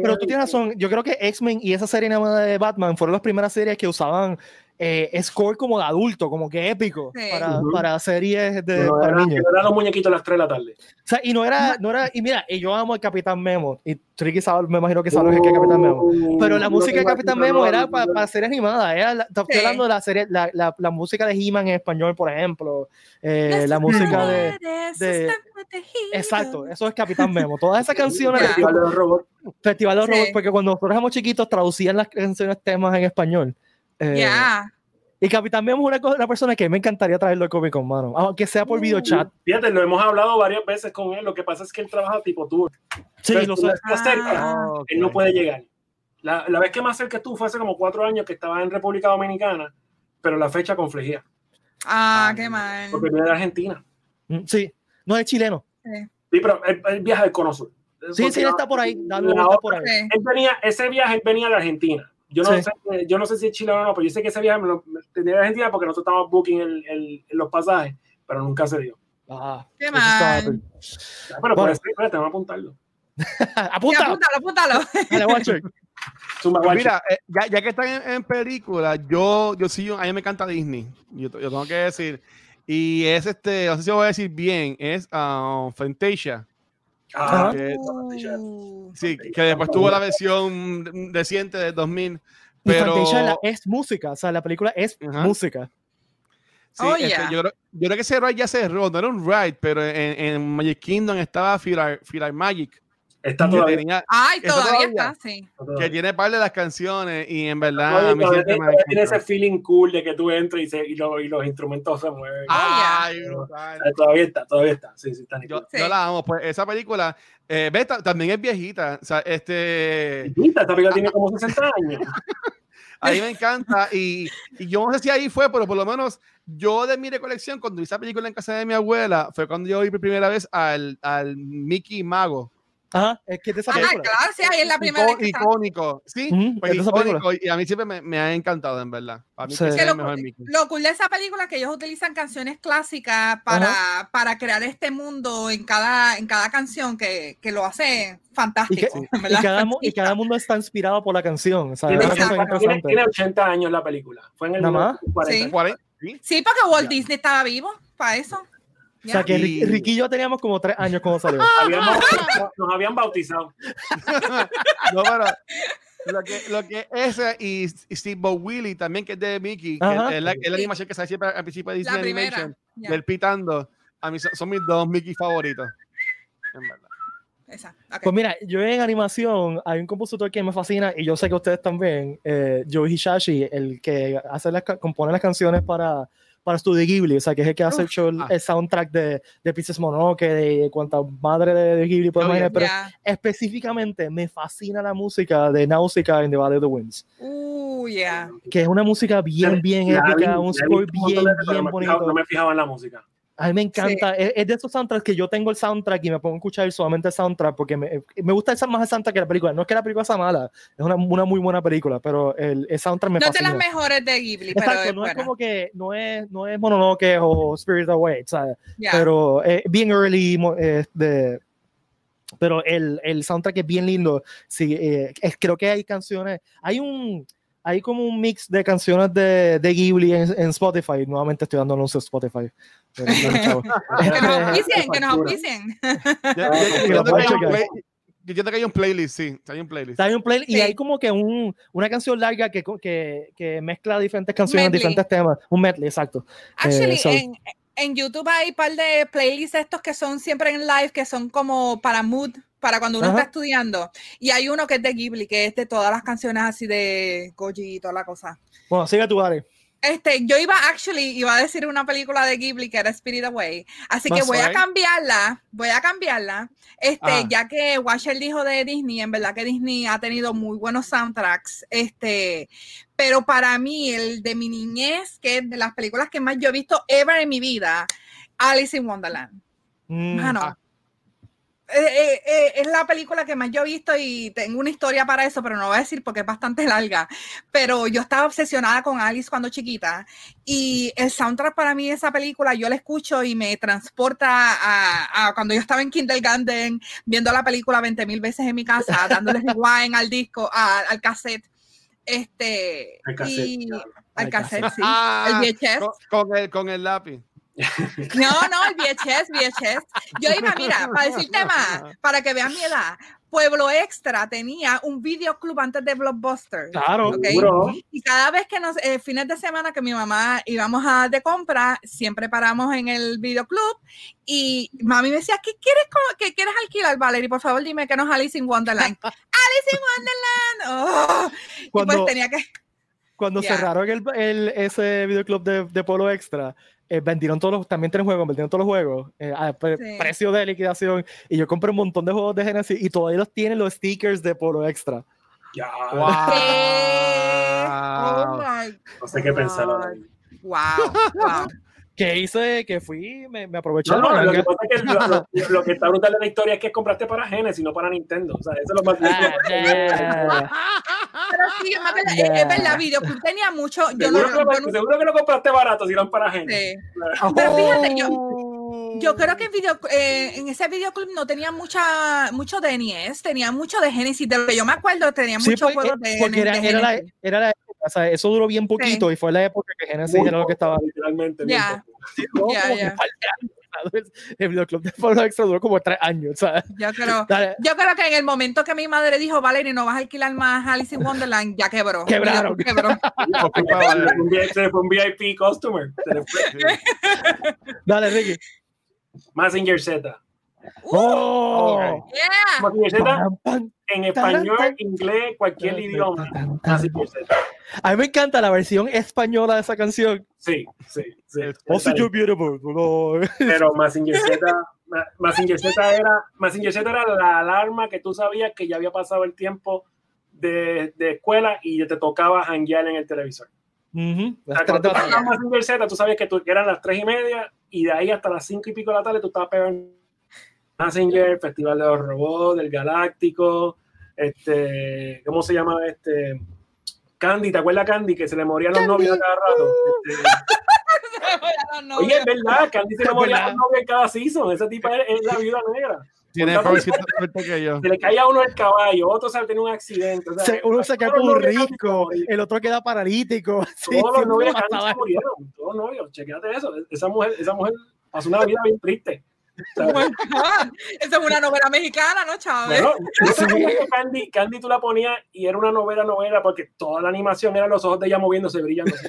Pero, tú tienes razón, yo creo que X-Men y esa serie de Batman fueron las primeras series que usaban eh, score como de adulto, como que épico, Sí. para, Ujú. para series de, No, para era, niños. eran los muñequitos a las 3 de la tarde. O sea, y no era, no era, y mira, y yo amo al Capitán Memo, y Tricky sabe, me imagino que sabe lo que es Capitán Memo. Uh, Pero la música de Capitán Memo era para, para serie animada, era la, estoy Sí. hablando de la serie, la, la, la música de He-Man en español, por ejemplo, eh, la música de, de- exacto, eso es Capitán Memo, todas esas canciones. Festival de los robots. Festival de los Sí. Robots, porque cuando nosotros éramos chiquitos traducían las canciones temas en español. Eh, Ya. Y Capitán Memo es una, una persona que me encantaría traerlo al Comic Con, mano. Aunque sea por Uh. videochat. Fíjate, lo hemos hablado varias veces con él. Lo que pasa es que él trabaja tipo tour. Sí, Pero lo si sé. no está cerca, Ah. Ok. él no puede llegar. La, la vez que más cerca estuvo fue hace como cuatro años que estaba en República Dominicana, pero la fecha confligía, Ah, Ah, qué mal. porque viene de Argentina. Mm, Sí, no es chileno. Sí, pero él, él viaja al Cono Sur. Sí, sí, él está por ahí, dando por ahí. Sí. él venía, ese viaje él venía de Argentina. Yo no, Sí. sé, yo no sé si es chileno o no, pero yo sé que ese viaje me lo tenía de Argentina porque nosotros estábamos booking el, el- los pasajes, pero nunca se dio. Ah, Qué mal. Ya, Pero por Bueno. eso espérate, vamos a apuntarlo. Apunta. apúntalo, apúntalo. Dale, Pues mira, eh, ya, ya que están en, en películas, yo, yo sí, a mí me encanta Disney. Yo, yo tengo que decir. Y es este, no sé si lo voy a decir bien, es um, Fantasia. Ah, que- Uh. Sí, que después tuvo la versión reciente de 2000. Y Pero es música, o sea, la película es música. sí, Oh, este, yeah. yo, creo, yo creo que ese ride ya cerró, no era un ride, pero en, en Magic Kingdom estaba Philhar Magic, está que, todavía. tenía- Ay, ¿Eso todavía todavía? está, sí. está que tiene par de las canciones y en verdad Todavía- a mí todavía me tiene ese feeling cool de que tú entras y, se- y, lo- y los instrumentos se mueven. Ay, yeah. brutal. Todavía está, todavía está. Sí, sí, está Yo, nítido. Sí. yo la amo, pues esa película, eh, ves, también es viejita, o sea, este, Esta película tiene como 60 años. a mí me encanta y, y yo no sé si ahí fue, pero por lo menos yo de mi recolección, cuando vi esa película en casa de mi abuela, fue cuando yo vi por primera vez al, al Mickey Mago. Ajá, es que es de esa Ah, película. claro, sí, ahí es la primera vez Icó- que está. icónico, sí, Ujú, pues icónico y a mí siempre me, me ha encantado, en verdad. Para mí Sí. que Que es lo, mejor Mickey. lo cool de esa película es que ellos utilizan canciones clásicas para, para crear este mundo en cada, en cada canción que, que lo hace Y, que- fantástico. y cada, y cada mundo está inspirado por la canción. O sea, Tiene, tiene- interesante. tiene 80 años la película. Fue en el Nada más. 1940. Cuarenta, sí. Sí, porque Walt Ya. Disney estaba vivo para eso. O sea, que Y- Ricky, y yo teníamos como tres años cuando salió. Habíamos- nos habían bautizado. No, pero lo que, lo que ese y, y Steve Willy también, que es de Mickey, que Ajá. es la, es la Sí. animación que sale siempre al principio de Disney. Animation, Ya, del pitando, a mí son, son mis dos Mickey favoritos. En verdad. esa, ok. Pues mira, yo en animación hay un compositor que me fascina y yo sé que ustedes también, eh, Joe Hishashi, el que hace las, compone las canciones para, para Studio Ghibli, o sea, que es el que hace el, Uf. show- el, Ah. el soundtrack de, de Princess Mononoke, de cuanta madre de, de Ghibli puedes Oh, yeah. imaginar, pero específicamente me fascina la música de Nausicaa in the Valley of the Winds, Uh, ya. que es una música bien, bien La épica, la un score bien, de bien fijaba- bonito. No me fijaba en la música. A mí me encanta, es, es de esos soundtracks que yo tengo el soundtrack y me pongo a escuchar solamente el soundtrack porque me, me gusta esa- más el soundtrack que la película. No es que la película sea mala, es una, una muy buena película, pero el, el soundtrack me No es de fascina. las mejores de Ghibli, pero es no es como que no es, no es Mononoke o Spirit Away, ¿sabes? Ya. Pero es bien early, eh, de, pero el, el soundtrack es bien lindo. Sí, eh, es- creo que hay canciones, hay un, hay como un mix de canciones de, de Ghibli en, en Spotify. Nuevamente estoy dando anuncios a Spotify. Que nos Este, auspicien, que nos auspicien. Yo, entiendo que hay un hay playlist, sí, hay un playlist. Hay un play y Sí. hay como que un, una canción larga que, que, que mezcla diferentes canciones, Medley. diferentes temas. Un medley, exacto. Actually, so- en, en YouTube hay un par de playlists estos que son siempre en live, que son como para mood, para cuando uno Ajá. está estudiando. Y hay uno que es de Ghibli, que es de todas las canciones así de Goji y toda la cosa. Bueno, sigue tu Ari. Este, yo iba, actually, iba a decir una película de Ghibli que era Spirit Away. Así que voy a cambiarla, voy a cambiarla. Este, Ah. ya que Washer dijo de Disney, en verdad que Disney ha tenido muy buenos soundtracks. Este, pero para mí, el de mi niñez, que es de las películas que más yo he visto ever en mi vida, Alice in Wonderland. Mm, Mano, ah. Eh, eh, eh, es la película que más yo he visto y tengo una historia para eso, pero no voy a decir porque es bastante larga. Pero yo estaba obsesionada con Alice cuando chiquita y el soundtrack para mí de esa película yo la escucho y me transporta a, a cuando yo estaba en kindergarten viendo la película 20 mil veces en mi casa, dándole rewind al disco, a- al cassette. Este, Al cassette, y- claro. al Al cassette, cassette. sí. Ah, el VHS. Con, con el, con el lápiz. No, no, el VHS, VHS. Yo iba, mira, para decirte más, para que vean mi edad, Pueblo Extra tenía un videoclub antes de Blockbuster. Claro. Ok. Seguro. Y cada vez que nos, eh, fines de semana que mi mamá íbamos a de compra, siempre paramos en el videoclub y mami me decía, ¿qué quieres, qué quieres alquilar, Valerie? Por favor, dime que no es Alice in Wonderland. Alice in Wonderland. Oh. Y Cuando- pues tenía que... cuando Yeah. cerraron el, el- ese videoclub de, de Polo Extra, eh, vendieron todos los, también tres juegos, vendieron todos los juegos eh, a pre- Sí. precio de liquidación. Y yo compré un montón de juegos de Genesis y todavía los tienen los stickers de Polo Extra. Ya, ¿Qué? Oh Wow. my no sé qué pensar. ahora. Wow, wow. Que hice, que fui, me, me aproveché. No, no, lo que la- pasa es que lo, lo- lo que está brutal de la historia es que compraste para Genesis, no para Nintendo. O sea, eso es lo más Ah, Pero sí, es, verdad, es, es verdad, Videoclub tenía mucho. Yo no, seguro, que lo, yo no- seguro que lo compraste barato si eran para Genesis. sí. Pero fíjate, yo, Oh. yo creo que en, video, eh, en ese videoclub no tenía mucha, mucho de NES, tenía mucho de Genesis. De lo que yo me acuerdo, tenía Sí, muchos juegos de, porque era, de era la, era la época, o sea, eso duró bien poquito y fue la época que Genesis Muy era lo que estaba. Literalmente. Ya. Ya, ya. El videoclub de Extra duró como tres años, ¿sabes? Yo creo, yo creo que en el momento que mi madre dijo, Valerie, no vas a alquilar más Alice in Wonderland, ya quebró. Quebraron. Quebró. Culpa de Se fue un VIP customer. Dale, Ricky. Mazinger Z. ¡Oh! Yeah. Pam, pam, en español, inglés, cualquier idioma. A mí me encanta la versión española de esa canción. Sí, sí, sí. Oh, you're beautiful. No. Pero Mazinger Z, era, Z era la alarma que tú sabías que ya había pasado el tiempo de, de escuela y te tocaba janguear en el televisor. Ujú. O Las sea, cuando Z, tú sabías que, tú, que eran las tres y media y de ahí hasta las cinco y pico de la tarde tú estabas pegando Mazinger, Festival de los Robots, del Galáctico, este, ¿cómo se llama este? Candy, ¿te acuerdas Candy? Que se le morían los novios a cada rato. Este, Oye, es verdad, Candy se le moría a los novios en cada season. Esa tipa es, es la viuda negra. Tiene que yo. Se le caía a uno el caballo, otro se tenía un accidente. o sea, Se- uno se queda todos como rico, el otro queda paralítico. Sí, Todos los novios de Candy se murieron. Todos los novios, chequéate eso. Esa mujer, esa mujer pasó una vida bien triste. Oh my God. Esa es una novela mexicana, ¿no, Chávez? bueno, Candy, Candy tú la ponías y era una novela, novela, porque toda la animación eran los ojos de ella moviéndose, brillando. así.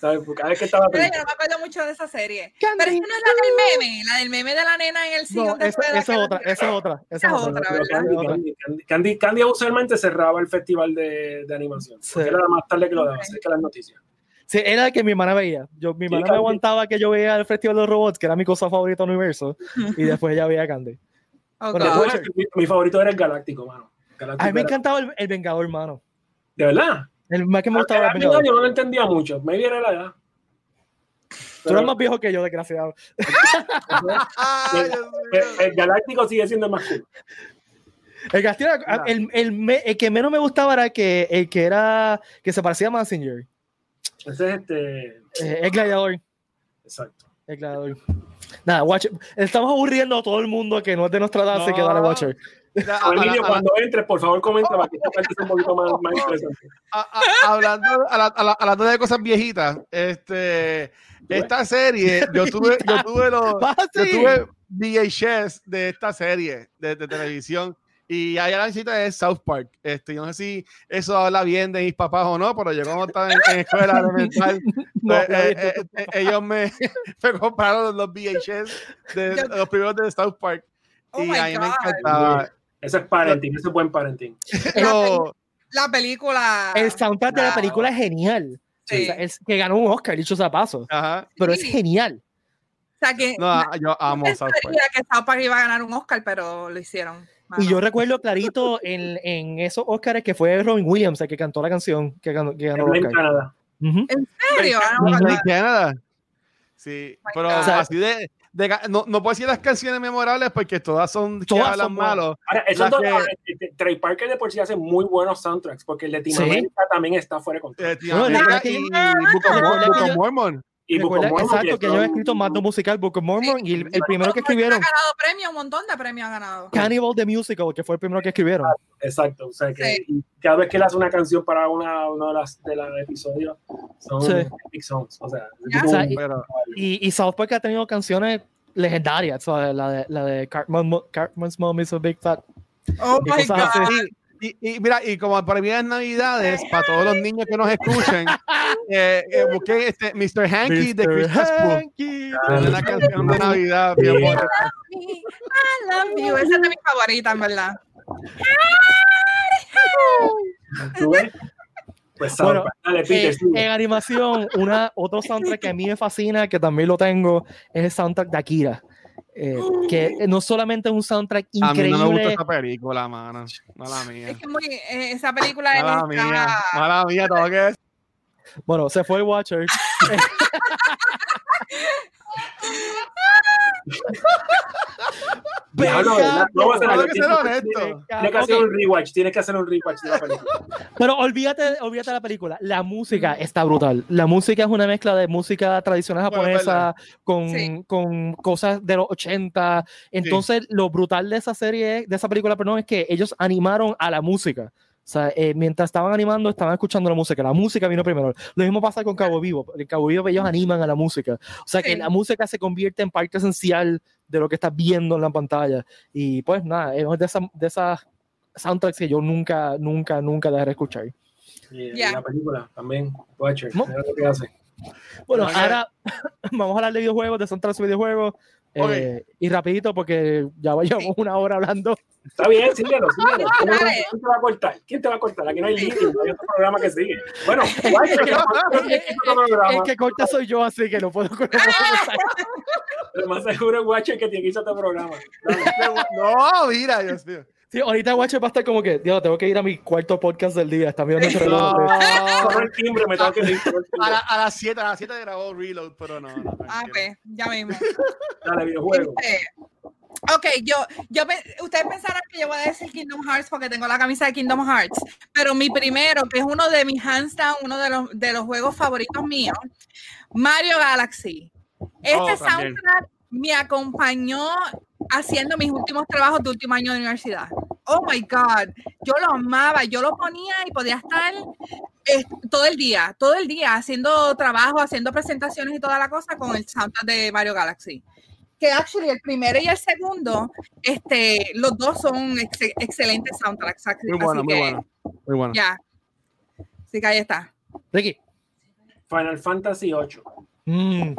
¿Sabes? Porque cada vez que estaba Pero yo no me acuerdo mucho de esa serie. Candy. Pero esa no es la del meme, la del meme de la nena en el No, sillón de esa, esa que- es otra, esa es otra. Esa es Esa otra. otra. Candy, Otra. Candy, Candy, Candy, Candy usualmente cerraba el festival de, de animación. Sí. Porque era más tarde que lo daba, Ok. así que las noticias. Sí, era la que mi hermana veía. Yo, mi hermana me aguantaba que yo veía el Festival de los Robots, que era mi cosa favorita del universo, y después ella veía Candy. Bueno, God. Watcher. mi, mi favorito era el Galáctico, mano. Galáctico A mí me era- encantaba el, el Vengador, hermano. De verdad. El más que me gustaba Era era el Vengador. yo no lo entendía mucho. Maybe era la edad. Tú eres más viejo que yo, desgraciado. El, el Galáctico sigue siendo el más cool. El, el, el me- el que menos me gustaba era el que, el que era que se parecía a Massinger. Ese es este. Eh, el gladiador. Exacto. El gladiador. Nada, Watcher. Estamos aburriendo a todo el mundo que no es de nuestra edad, así que dale, No. Watcher. Ya, Emilio, cuando entres, por favor, comenta para que esta parte sea un poquito más, más interesante. a- a- hablando, a la- a la- hablando de cosas viejitas, este, esta serie, yo tuve, yo tuve los, yo tuve VHS de esta serie de, de televisión y allá la visita es South Park. Este, yo no sé si eso habla bien de mis papás o no, pero yo como estaba en, en escuela elemental, No, pues, no, eh, no. eh, eh, ellos me, me compraron los VHS de Yo- los primeros de South Park Oh y a mí me encantaba. Eso es parenting, eso es buen parenting. Pero, La película. El soundtrack de la Wow. película es genial. Sí. O sea, es que ganó un Oscar, dicho sea paso. ajá, Pero es Sí. genial. O sea que. no, yo amo South Park. que South Park iba a ganar un Oscar, pero lo hicieron. Y yo recuerdo clarito en, en esos Oscars que fue Robin Williams el que cantó la canción que ganó, que ganó el En. Canadá. ¿En serio? Ah, no, Disney no, Canada. Sí, my pero God. O sea, así de, de no, no puedo decir las canciones memorables porque todas son que Todas hablan son buenas. malo. Ahora, dos, que- ahora, este, Trey Parker de por sí hace muy buenos soundtracks, porque el de Latinoamérica también está fuera de control. Eh, recuerda que y yo- Book of, que Mormon. Y Book of Recuerda- Mormon, exacto, que ellos han escrito más de musical, Book of Mormon, y el, el primero que Ha escribieron, ganado premios, un montón de premios ha ganado. Cannibal the Musical, que fue el primero que escribieron. Exacto, o sea que Sí. cada vez que él hace una canción para una, uno de las de los episodios son Sí. big songs, o sea, tipo O sea, un- y- Pero, Y, y South Park ha tenido canciones legendarias, ¿sabes? La de, la de Cartman's Mom is a Big Fat. Oh my God. así. Y, y mira, y como para mí es Navidades, para todos los niños que nos escuchen, eh, eh, busquen este Mr. Hanky de. Christmas. Hanky. Es una canción de Navidad bien bonita. I love you. Esa es de mis favoritas, en verdad. ¿Tú ves? Pues Bueno. Dale, Peter, Eh, en animación, una, otro soundtrack que a mí me fascina, que también lo tengo, es el soundtrack de Akira. Eh, que no solamente es un soundtrack A mí no me gusta increíble, esta película, mano. Mala mía. Es que muy, eh, esa película es Mala mía. Mala mía, todo que es. bueno, se fue el Watcher. Vamos a. Tienes que hacer un rewatch, tienes que hacer un rewatch de la película. Pero olvídate, olvídate de la película. La música está brutal. La música es una mezcla de música tradicional Bueno, es japonesa con, Sí. con cosas de los 80. Entonces, lo brutal de esa serie, de esa película, perdón, es que ellos animaron a la música. O sea, eh, mientras estaban animando, estaban escuchando la música. La música vino primero. Lo mismo pasa con Cabo Vivo. En Cabo Vivo ellos animan a la música. O sea, que Sí. la música se convierte en parte esencial de lo que estás viendo en la pantalla. Y pues nada, es de esas de esas soundtracks que yo nunca, nunca, nunca dejaré de escuchar. Y Ya. la película también, Watcher, ¿No? lo que hace. Bueno, ahora vamos a hablar de videojuegos, de soundtracks de videojuegos. Eh, y rapidito, porque ya llevamos una hora hablando. Está bien, síguelo, síguelo. ¿Quién te va a cortar? ¿Quién te va a cortar? Aquí no hay límite, no hay otro programa que sigue. Bueno, El, ¿cuál es el- que corta soy yo, así que no puedo empezar. Lo más seguro es Watcher que tiene que irse a este programa. Dale. No, mira, Dios mío. Sí, ahorita Watcher va a estar como que, Dios, tengo que ir a mi cuarto podcast del día. Está viendo el reloj. Sonó el timbre, me tengo que ir. A, la- a las 7, a las 7 grabó Reload, pero no. no Ah, pues, ya mismo. Dale, videojuego. Este, ok, yo, yo, ustedes pensarán que yo voy a decir Kingdom Hearts porque tengo la camisa de Kingdom Hearts, pero mi primero, que es uno de mis hands down, uno de los, de los juegos favoritos míos, Mario Galaxy. Este Oh, soundtrack me acompañó haciendo mis últimos trabajos de último año de universidad. Oh my God, yo lo amaba, yo lo ponía y podía estar eh, todo el día, todo el día haciendo trabajo, haciendo presentaciones y toda la cosa con el soundtrack de Mario Galaxy. Que actually el primero y el segundo, este, los dos son ex- excelentes soundtracks. así- Muy bueno, así muy que, bueno. Muy bueno. Ya. Así que ahí está. Ricky. Final Fantasy 8. Mm,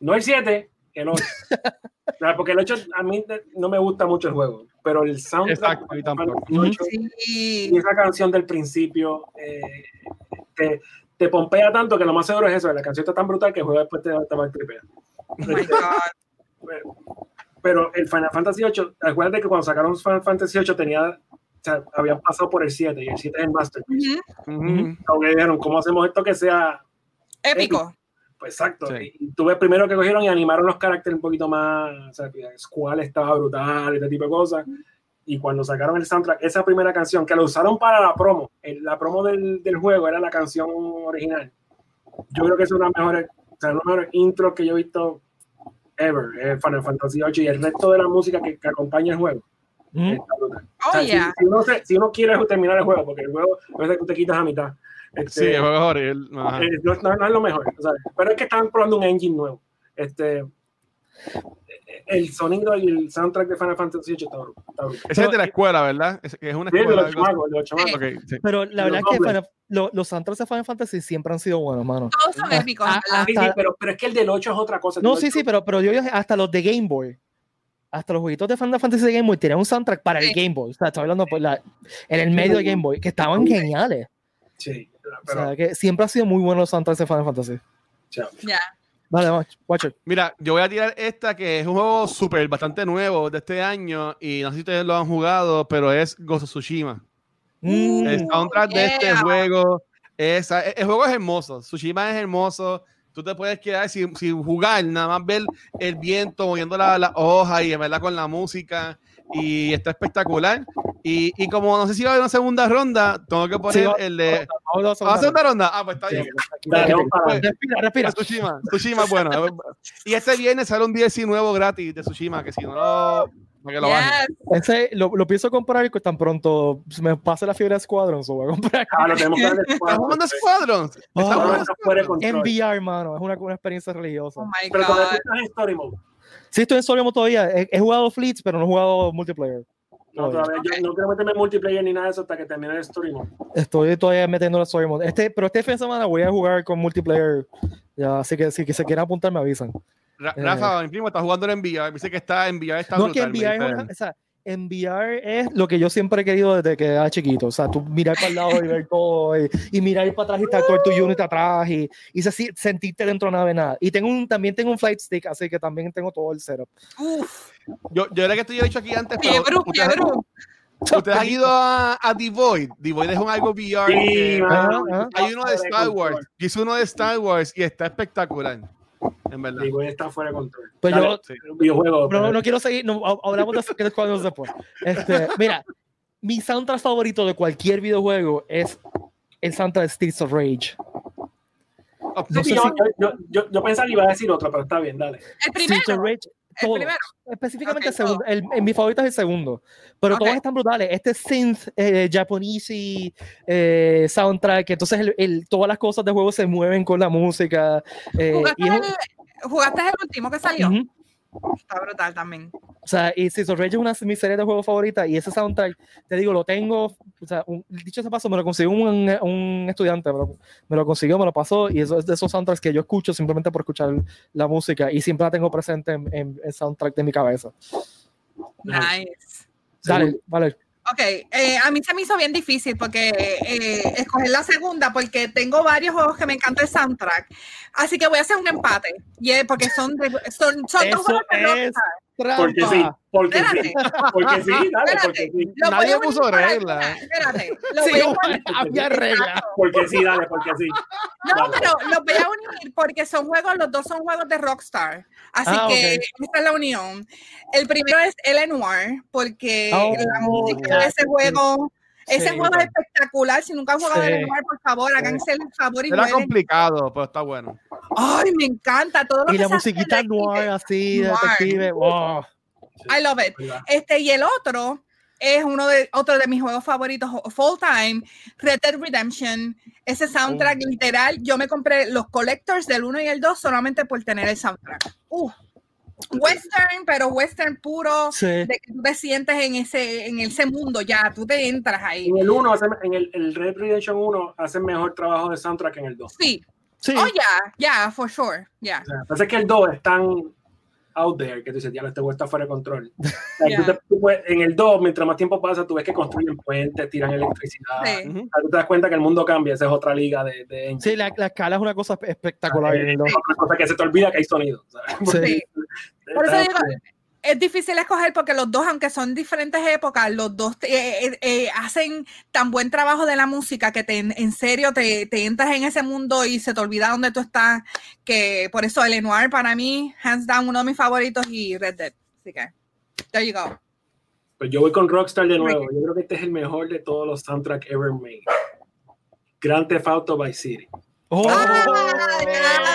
No el 7, el 8. Claro, porque el 8 a mí no me gusta mucho el juego, pero el soundtrack Exacto, a mí tampoco. del 8 Sí. y esa canción del principio eh, te, te pompea tanto que lo más seguro es eso, la canción está tan brutal que el juego después te, te va a tripear. Oh. Pero el Final Fantasy 8, acuérdate que cuando sacaron Final Fantasy 8 tenía, o sea, habían pasado por el 7 y el 7 es el Masterpiece. Ujú. Aunque dijeron, ¿cómo hacemos esto que sea Épico. Pues exacto. Sí. Y tuve primero que cogieron y animaron los caracteres un poquito más. O sea, Squall estaba brutal, este tipo de cosas. Y cuando sacaron el soundtrack, esa primera canción que la usaron para la promo, el- la promo del, del juego era la canción original. Yo creo que es una mejor, o sea, una mejor intro que yo he visto ever, eh, Final Fantasy VIII y el resto de la música que, que acompaña el juego. mm. Está brutal. Oh, O sea, si- yeah. si, uno se- si uno quiere terminar el juego, porque el juego a veces tú te quitas a mitad. Este, Sí, es. Ajá. eh, no, no- no es lo mejor, o sea, pero es que estaban probando un engine nuevo. Este, el sonido y el soundtrack de Final Fantasy VIII está. Ese es de la escuela, ¿verdad? Es, una Sí, el de escuela. los chamacos, el de los chamacos. Ok, sí. Pero la verdad es que. Final- lo- los soundtracks de Final Fantasy siempre han sido buenos, mano. Todos son épicos. ah, ¿verdad? Sí, sí, hasta- pero, pero es que el del 8 es otra cosa. No, sí, sí, 8 pero, pero yo hasta los de Game Boy. Hasta los jueguitos de Final Fantasy de Game Boy tenían un soundtrack para el. Game Boy. O sea, estoy hablando por la, en el medio de Game Boy, que estaban geniales. Sí, O pero, sea, que siempre ha sido muy bueno los soundtracks de Final Fantasy. Ya. Vale, it. Mira, yo voy a tirar esta que es un juego súper, bastante nuevo de este año y no sé si ustedes lo han jugado, pero es of Tsushima. Mm, El soundtrack de este yeah. juego es, el juego es hermoso, Tsushima es hermoso. Tú te puedes quedar sin, sin jugar, nada más ver el viento moviendo la, la hoja y en verdad con la música y está espectacular. Y, y como no sé si va a haber una segunda ronda, tengo que poner Sí, va- el de. Vamos a ¿Va a la segunda segunda. ronda? Ah, pues está bien. Dale, para Pues. Respira, respira. Tsushima, Tsushima bueno. Y este viernes sale un DLC nuevo gratis de Tsushima, que si no lo. Que lo. Yes. Ese lo, lo pienso comprar y tan pronto me pase la fiebre de Squadron, so voy a comprar Ah, lo tenemos que ver ¿Estás después. jugando Squadrons? ¿Estás Ah. Squadrons? en control. VR, hermano. Es una, una experiencia religiosa. Oh my Pero God. estás en Story Mode, Sí, estoy en solo mode todavía. He, he jugado Fleets, pero no he jugado multiplayer. no, todavía, yo no quiero meterme en multiplayer ni nada de eso hasta que termine el Story Mode. Estoy todavía metiendo la story mode. Este, pero este fin de semana voy a jugar con multiplayer. Ya, así que si que se quieren apuntar, me avisan. Ra- Eh. Rafa, mi primo está jugando en VR. Dice que está en VR. Está no que en VR o sea, enviar es lo que yo siempre he querido desde que era chiquito. O sea, tú mirar para el lado y ver todo, y, y mirar para atrás y estar todo tu unit atrás, y, y se- sentirte dentro de una nave nada. Y tengo un, también tengo un flight stick, así que también tengo todo el setup. Uf, Yo, yo era que esto yo he dicho aquí antes, pero fiebre, ustedes, fiebre. ustedes han ido a, a The Void. The Void es un algo VR. Sí, que- hay uno de Star Wars. Yo hice uno de Star Wars y está espectacular. En verdad. Digo, está fuera de control. Pues Dale, yo- Sí. un videojuego. No, no, no quiero seguir, no, ha- hablamos de Secret Squadrons después. Este, mira, mi soundtrack favorito de cualquier videojuego es el soundtrack de Streets of Rage. Sí, no sé yo, si- yo, yo, yo pensaba que iba a decir otro, pero está bien, dale. El Streets of primero. Rage, Primero. Específicamente Ok, el segundo. El, mi favorito es el segundo. Pero todos están brutales. Este synth eh, japonese eh, soundtrack. Entonces el, el- todas las cosas de juego se mueven con la música. eh, ¿Jugaste, y es el, jugaste el último que salió? Está brutal también. O sea, y of Rage es una de mis series de juegos favoritas y ese soundtrack, te digo, lo tengo, o sea, un- dicho ese paso, me lo consiguió un, un estudiante, me lo, me lo consiguió, me lo pasó y eso es de esos soundtracks que yo escucho simplemente por escuchar la música y siempre la tengo presente en, en el soundtrack de mi cabeza. Nice. Dale, vale. Ok, eh, a mí se me hizo bien difícil porque eh, escoger la segunda porque tengo varios juegos que me encanta el soundtrack. Así que voy a hacer un empate. Y es porque son, de- son, son dos juegos es Porque sí, porque sí, porque sí, dale, porque sí, Nadie puso por regla. alguna. Espérate. Sí, había regla. porque sí, dale, porque sí. No, Dale. pero los voy a unir porque son juegos, los dos son juegos de Rockstar. Así Ah, que ok. esta es la unión. El primero es El Noir, porque Oh, la música de ese juego, ese Sí. juego es espectacular. Si nunca han jugado Sí. El Noir, por favor, háganse el favor y Era complicado, pero está bueno. Ay, me encanta todo lo Y que la musiquita de- noir así, Noir. detective, wow. I love it. Este, y el otro es uno de, otro de mis juegos favoritos, full time, Red Dead Redemption. Ese soundtrack Oh. literal, yo me compré los collectors del 1 y el 2 solamente por tener el soundtrack. Uh, western, pero western puro, Sí. de que tú te sientes en ese, en ese mundo ya, tú te entras ahí. En el 1, en el, el Red Redemption 1, hacen mejor trabajo de soundtrack que en el 2. Sí, Sí. oh yeah, yeah, for sure, yeah. O sea, pasa que el 2 es tan out there que tú dices, ya este juego está fuera de control. O sea, Yeah. tú te- tú puedes- en el 2, mientras más tiempo pasa, tú ves que construyen puentes, tiran electricidad. Sí. Ujú. O sea, tú te das cuenta que el mundo cambia, esa es otra liga de, de Sí, la, la escala es una cosa espectacular. Eh, ¿no? otra cosa que se te olvida que hay sonido. ¿sabes? Sí. Sí. Por eso digo, es difícil escoger porque los dos, aunque son diferentes épocas, los dos eh, eh, eh, hacen tan buen trabajo de la música que te, en serio te, te entras en ese mundo y se te olvida dónde tú estás. Que por eso el Noir para mí, hands down, uno de mis favoritos y Red Dead. Así que, there you go. Pues yo voy con Rockstar de nuevo. Yo creo que este es el mejor de todos los soundtracks ever made. Grand Theft Auto by City. Oh. ¡Ah!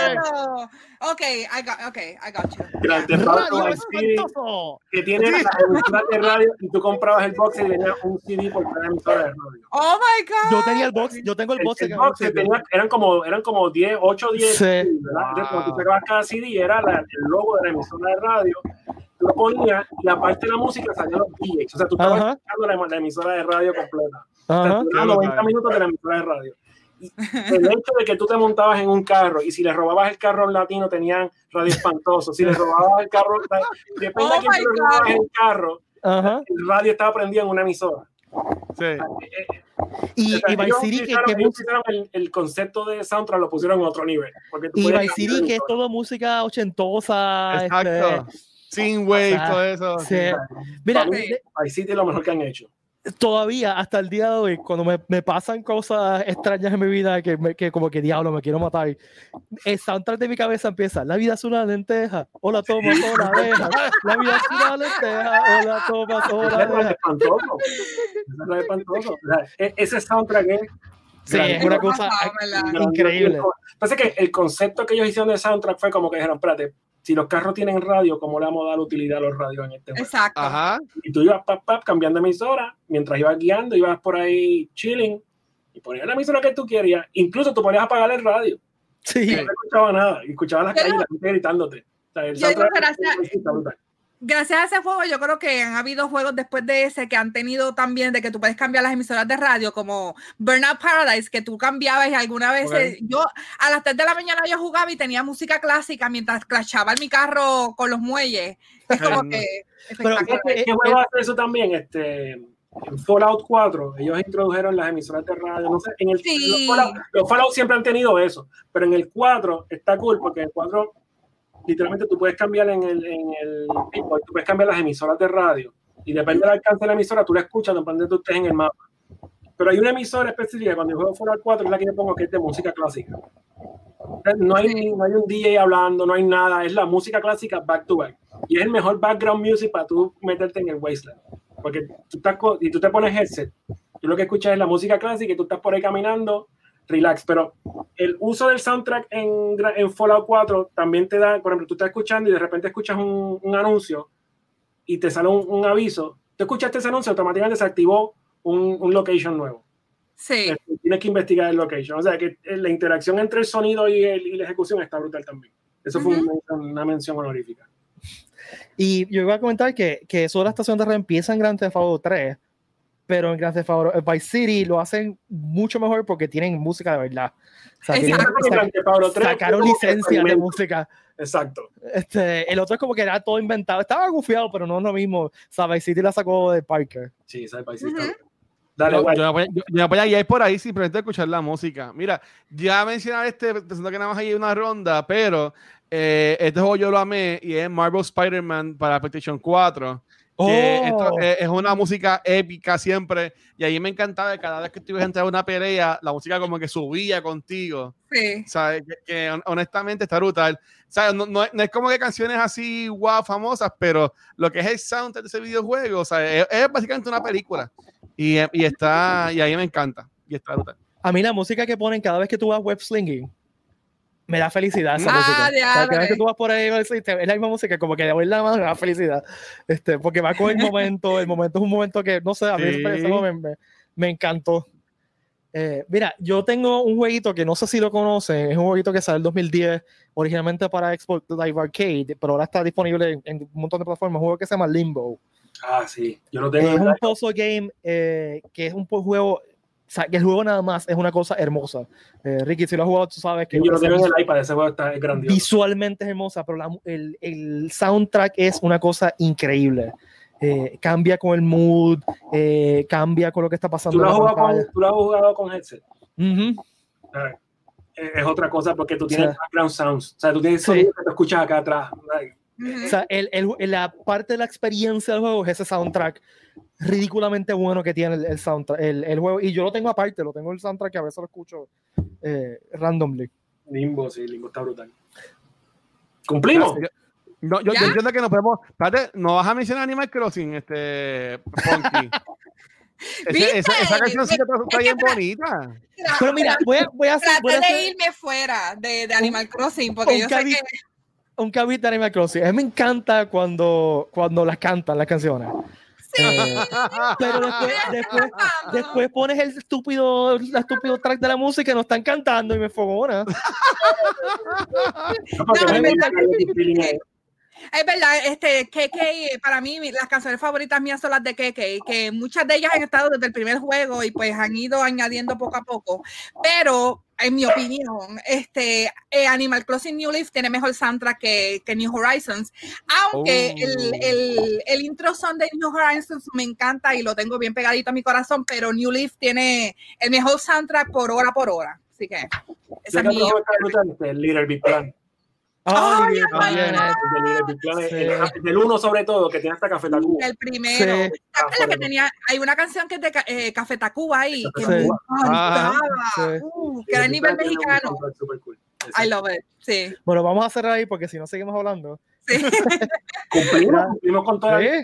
Ok, I got, okay, I got you. Grand Theft Auto espantoso. que tiene las emisoras de radio y tú comprabas el box y venía un CD por cada emisora de radio. Oh my God. Yo tenía el box, yo tengo el El, box. el box que tenía- eran como eran como 10, 8 10 Sí. ¿verdad? Entonces, cuando tú sacabas cada CD era la- el logo de la emisora de radio tú lo ponías y aparte de la música salían los DJs o sea tú estabas escuchando la, la emisora de radio completa O sea, Ajá. tú Qué eras 90 local. minutos de la emisora de radio el hecho de que tú te montabas en un carro y si le robabas el carro a un latino tenían radio espantoso si le robabas el carro depende Oh de quién le robabas el carro Ajá. el radio estaba prendido en una emisora Sí. Eh, eh, Y, y Vice City, que, que el, el concepto de soundtrack lo pusieron en otro nivel. Y Vice City, que es todo música ochentosa. Exacto. este, Sin wave, todo eso. sí. sí. Mira. Vice City es lo mejor que han hecho. Todavía hasta el día de hoy, cuando me, me pasan cosas extrañas en mi vida, que, me- que como que diablo, me quiero matar, el soundtrack de mi cabeza empieza, la vida es una lenteja, hola toma, hola deja, la vida es una lenteja, hola toma, hola Eso es deja. espantoso. Es espantoso. O sea, ese soundtrack es. Sí, es una cosa increíble. Pasa que el concepto que ellos hicieron de soundtrack fue como que dijeron, espérate, si los carros tienen radio, ¿cómo le vamos a dar utilidad a los radios en este juego? Exacto. Ajá. Y tú ibas pap, pap, cambiando emisora, mientras ibas guiando, ibas por ahí chilling, y ponías la emisora que tú querías. Incluso tú ponías a apagar el radio. Sí, y no escuchaba nada, y escuchaba las calles la gente gritándote. O sea, el Yo digo, soundtrack gracias a ese juego, yo creo que han habido juegos después de ese que han tenido también de que tú puedes cambiar las emisoras de radio, como Burnout Paradise, que tú cambiabas y alguna vez Ok. yo a las 3 de la mañana yo jugaba y tenía música clásica mientras clashaba en mi carro con los muelles. Es como que Pero, eh, ¿Qué juego hace eso también? Este, en Fallout 4, ellos introdujeron las emisoras de radio. No sé, en el, Sí. los, Fallout, los Fallout siempre han tenido eso, pero en el 4 está cool porque en el 4 literalmente tú puedes cambiar en el, en el tú puedes cambiar las emisoras de radio y depende del alcance de la emisora, tú la escuchas, depende de tú estés en el mapa. Pero hay una emisora específica cuando yo juego Fallout 4 es la que yo pongo que es de música clásica. No hay, no hay un DJ hablando, no hay nada, es la música clásica back to back. Y es el mejor background music para tú meterte en el wasteland. Porque tú estás y tú te pones headset, tú lo que escuchas es la música clásica y tú estás por ahí caminando, relax. Pero el uso del soundtrack en, en Fallout 4 también te da, por ejemplo, tú estás escuchando y de repente escuchas un, un anuncio y te sale un, un aviso. Tú escuchaste ese anuncio, automáticamente se activó un, un location nuevo. Sí. Tienes que investigar el location. O sea que eh, la interacción entre el sonido y, el- y la ejecución está brutal también. Eso fue Ujú. una, una mención honorífica. Y yo iba a comentar que, que eso de la estación de radio empieza en Grand Theft Auto 3, pero en Grand Theft Auto eh, Vice City lo hacen mucho mejor porque tienen música de verdad. O sea, tienen- Exacto. sac- Auto 3 sacaron licencias de música. Exacto. Este, el otro es como que era todo inventado. Estaba gufiado, pero no es lo mismo. O sea, Vice City la sacó de Parker. Sí, esa es Vice. City. Dale, Yo, guay. yo me voy a- yo- yo voy a guiar por ahí simplemente a escuchar la música. Mira, ya mencionaba este, pensando que nada más hay una ronda, pero eh, este juego yo lo amé y es Marvel Spider-Man para PlayStation 4. Que esto Oh. es, es una música épica siempre y ahí me encantaba que cada vez que estuvieras a una pelea la música como que subía contigo Sí. ¿sabes? Que, que hon- honestamente está brutal ¿sabes? No, no es- no es como que canciones así wow famosas pero lo que es el soundtrack de ese videojuego ¿sabes? Es, es básicamente una película y, y está y ahí me encanta y está brutal A mí la música que ponen cada vez que tú vas web slinging me da felicidad esa Ah, música. O sea, cada vez que tú vas por ahí es la misma música, como que de oír la mano me da felicidad. Este, porque va con el momento, el momento es un momento que, no sé, a mí Sí. me, me- me encantó. Eh, mira, yo tengo un jueguito que no sé si lo conocen, es un jueguito que sale en 2010, originalmente para Xbox Live Arcade, pero ahora está disponible en, en un montón de plataformas, un juego que se llama Limbo. Ah, sí. Yo lo tengo. Es un puzzle game eh, que es un juego, o sea, que el juego nada más es una cosa hermosa. Eh, Ricky, si lo has jugado, tú sabes que yo lo tengo en el iPad. Ese juego está es grandioso. visualmente es hermosa, pero la- el, el soundtrack es una cosa increíble. Eh, cambia con el mood, eh, cambia con lo que está pasando ¿Tú lo, has jugado con, tú lo has jugado con headset. Ujú. Ah, Es es otra cosa porque tú tienes Sí. background sounds. O sea, tú tienes Sí. sonido que te escuchas acá atrás. Like, Ujú. O sea, el, el- la parte de la experiencia del juego es ese soundtrack ridículamente bueno que tiene el, el soundtrack, el, el juego. Y yo lo tengo aparte, lo tengo el soundtrack que a veces lo escucho eh, randomly. Limbo, sí, Limbo está brutal. ¿Cumplimos? No, yo, yo entiendo que no podemos. Espérate, no vas a mencionar Animal Crossing, este. Funky. Ese- esa, esa canción sí que está, bien bonita. Pero mira, voy a, voy a hacer, voy a hacer de irme fuera de, de Animal Crossing porque yo sé que un cabit de Animal Crossing. A mí me encanta cuando, cuando las cantan las canciones. Eh, pero después, después, después pones el estúpido, el estúpido track de la música y no están cantando y me fogona. No, No, me Es verdad, este, KK, para mí, las canciones favoritas mías son las de KK, que muchas de ellas han estado desde el primer juego y pues han ido añadiendo poco a poco. Pero, en mi opinión, este, eh, Animal Crossing New Leaf tiene mejor soundtrack que, que New Horizons, aunque Oh. el, el, el intro son de New Horizons me encanta y lo tengo bien pegadito a mi corazón, pero New Leaf tiene el mejor soundtrack por hora por hora. Así que, esa ¿Sabes es mi Little Big Plan. Ay, El uno sobre todo, que tiene hasta Café Tacuba. el primero. Sí. ¿Te acuerdas que tenía, hay una canción que es de eh, Café Tacuba ahí, que Café me Tacuba. encantaba. Sí. Uh, que era a nivel mexicano. Super, super cool. I love it. Sí. Bueno, vamos a cerrar ahí porque si no seguimos hablando. sí. Cumplimos, cumplimos con todas Sí.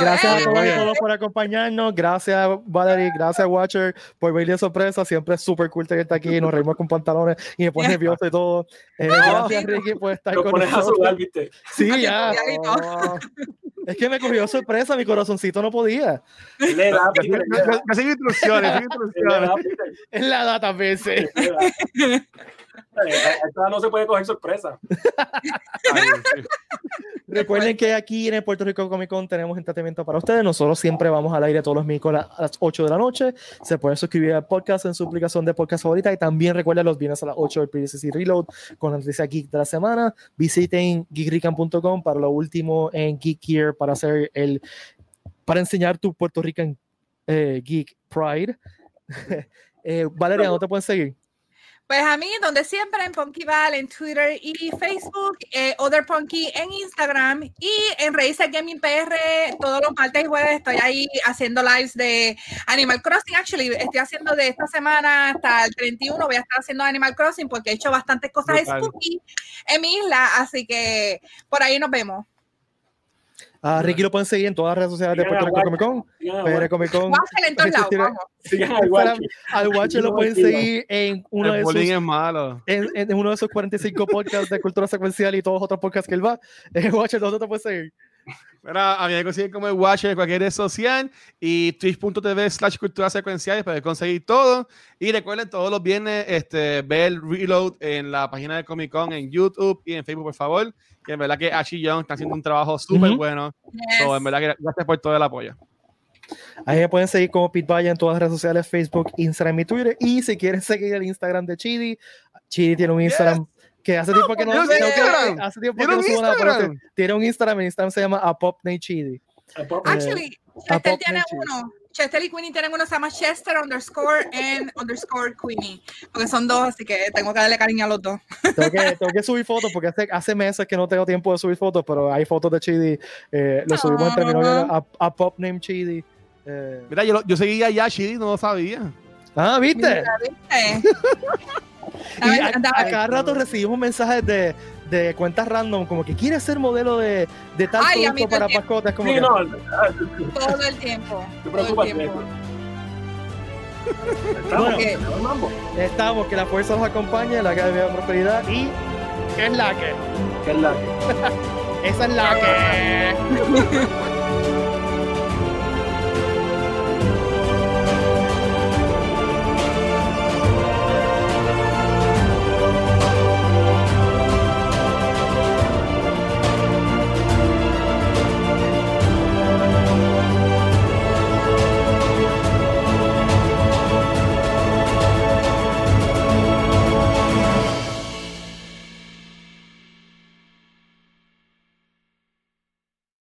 Gracias a todos y todos por acompañarnos. Gracias, Valerie. Gracias, Watcher, por venir de sorpresa. Siempre es súper cool tenerte aquí. Nos reímos con pantalones y me pones nervioso y todo. Eh, gracias, Ricky, por estar Lo con pones a nosotros. sudar, ¿viste? Sí, ya. Oh. Es que me cogió sorpresa. Mi corazoncito no podía. Peter, le da, casi instrucciones, Es la data, a veces. Esta no se puede coger sorpresa. Recuerden que aquí en el Puerto Rico Comic Con tenemos entretenimiento para ustedes. Nosotros siempre vamos al aire todos los miércoles a las 8 de la noche. Se puede suscribir al podcast en su aplicación de podcast favorita. Y también recuerden los viernes a las 8 del PDCC Reload con la noticia geek de la semana. Visiten geekrican.com para lo último en Geek Gear para hacer el para enseñar tu Puerto Rican eh, Geek Pride. eh, Valeria, ¿no te pueden seguir? Pues a mí, donde siempre, en Punky Val, en Twitter y Facebook, eh, Other Punky en Instagram y en Raíces Gaming PR, todos los martes y jueves estoy ahí haciendo lives de Animal Crossing. Actually, estoy haciendo de esta semana hasta el 31, voy a estar haciendo Animal Crossing porque he hecho bastantes cosas spooky en mi isla, así que por ahí nos vemos. A Ricky lo pueden seguir en todas las redes sociales de Puerto a Rico Comic Con. Watcher. Comic Con. Al Watcher. Lo pueden seguir en uno, de El sus, bullying es malo. en, en uno de esos 45 podcasts de cultura secuencial y todos los otros podcasts que él va. Eh, Watcher, ¿dónde te puedes seguir? Mira, a mí me consiguen como el Watcher en cualquier red social y twitch.tv slash cultura secuencial para conseguir todo. Y recuerden todos los viernes este, ver el reload en la página de Comic Con en YouTube y en Facebook, por favor. Que en verdad que Ashley Young está haciendo un trabajo súper Ujú. bueno. Yes. So, en verdad que gracias por todo el apoyo. Ahí me pueden seguir como Pete Valle en todas las redes sociales, Facebook, Instagram y Twitter. Y si quieren seguir el Instagram de Chidi, Chidi tiene un Instagram que hace tiempo que no, hace tiempo que ¿Tiene no un subo nada, tiene un Instagram, el Instagram se llama Apopney Chidi. A pop- Ah, Actually, Chester tiene uno. Chester y Queenie tienen uno, se llama Chester underscore and underscore Queenie. Porque son dos, así que tengo que darle cariño a los dos. Tengo que, tengo que subir fotos porque hace, hace meses que no tengo tiempo de subir fotos, pero hay fotos de Chidi. Eh, lo subimos entre mi novia a, a Pop Name Chidi. Eh, Mira, yo, yo seguía ya Shidi, no lo sabía. ah, ¿viste? Mira, ¿viste? Y a, cada rato recibimos mensajes de, de cuentas random, como que quiere ser modelo de, de tal Ay, producto para mascotas. Como Sí, que, no, ah, Todo el tiempo. te Todo el preocupas, tiempo. Estamos, Bueno. estamos, mambo. Estamos, que la fuerza los acompañe, la academia de prosperidad y. ¿Qué es la que? ¿Qué es la que? Esa es la que.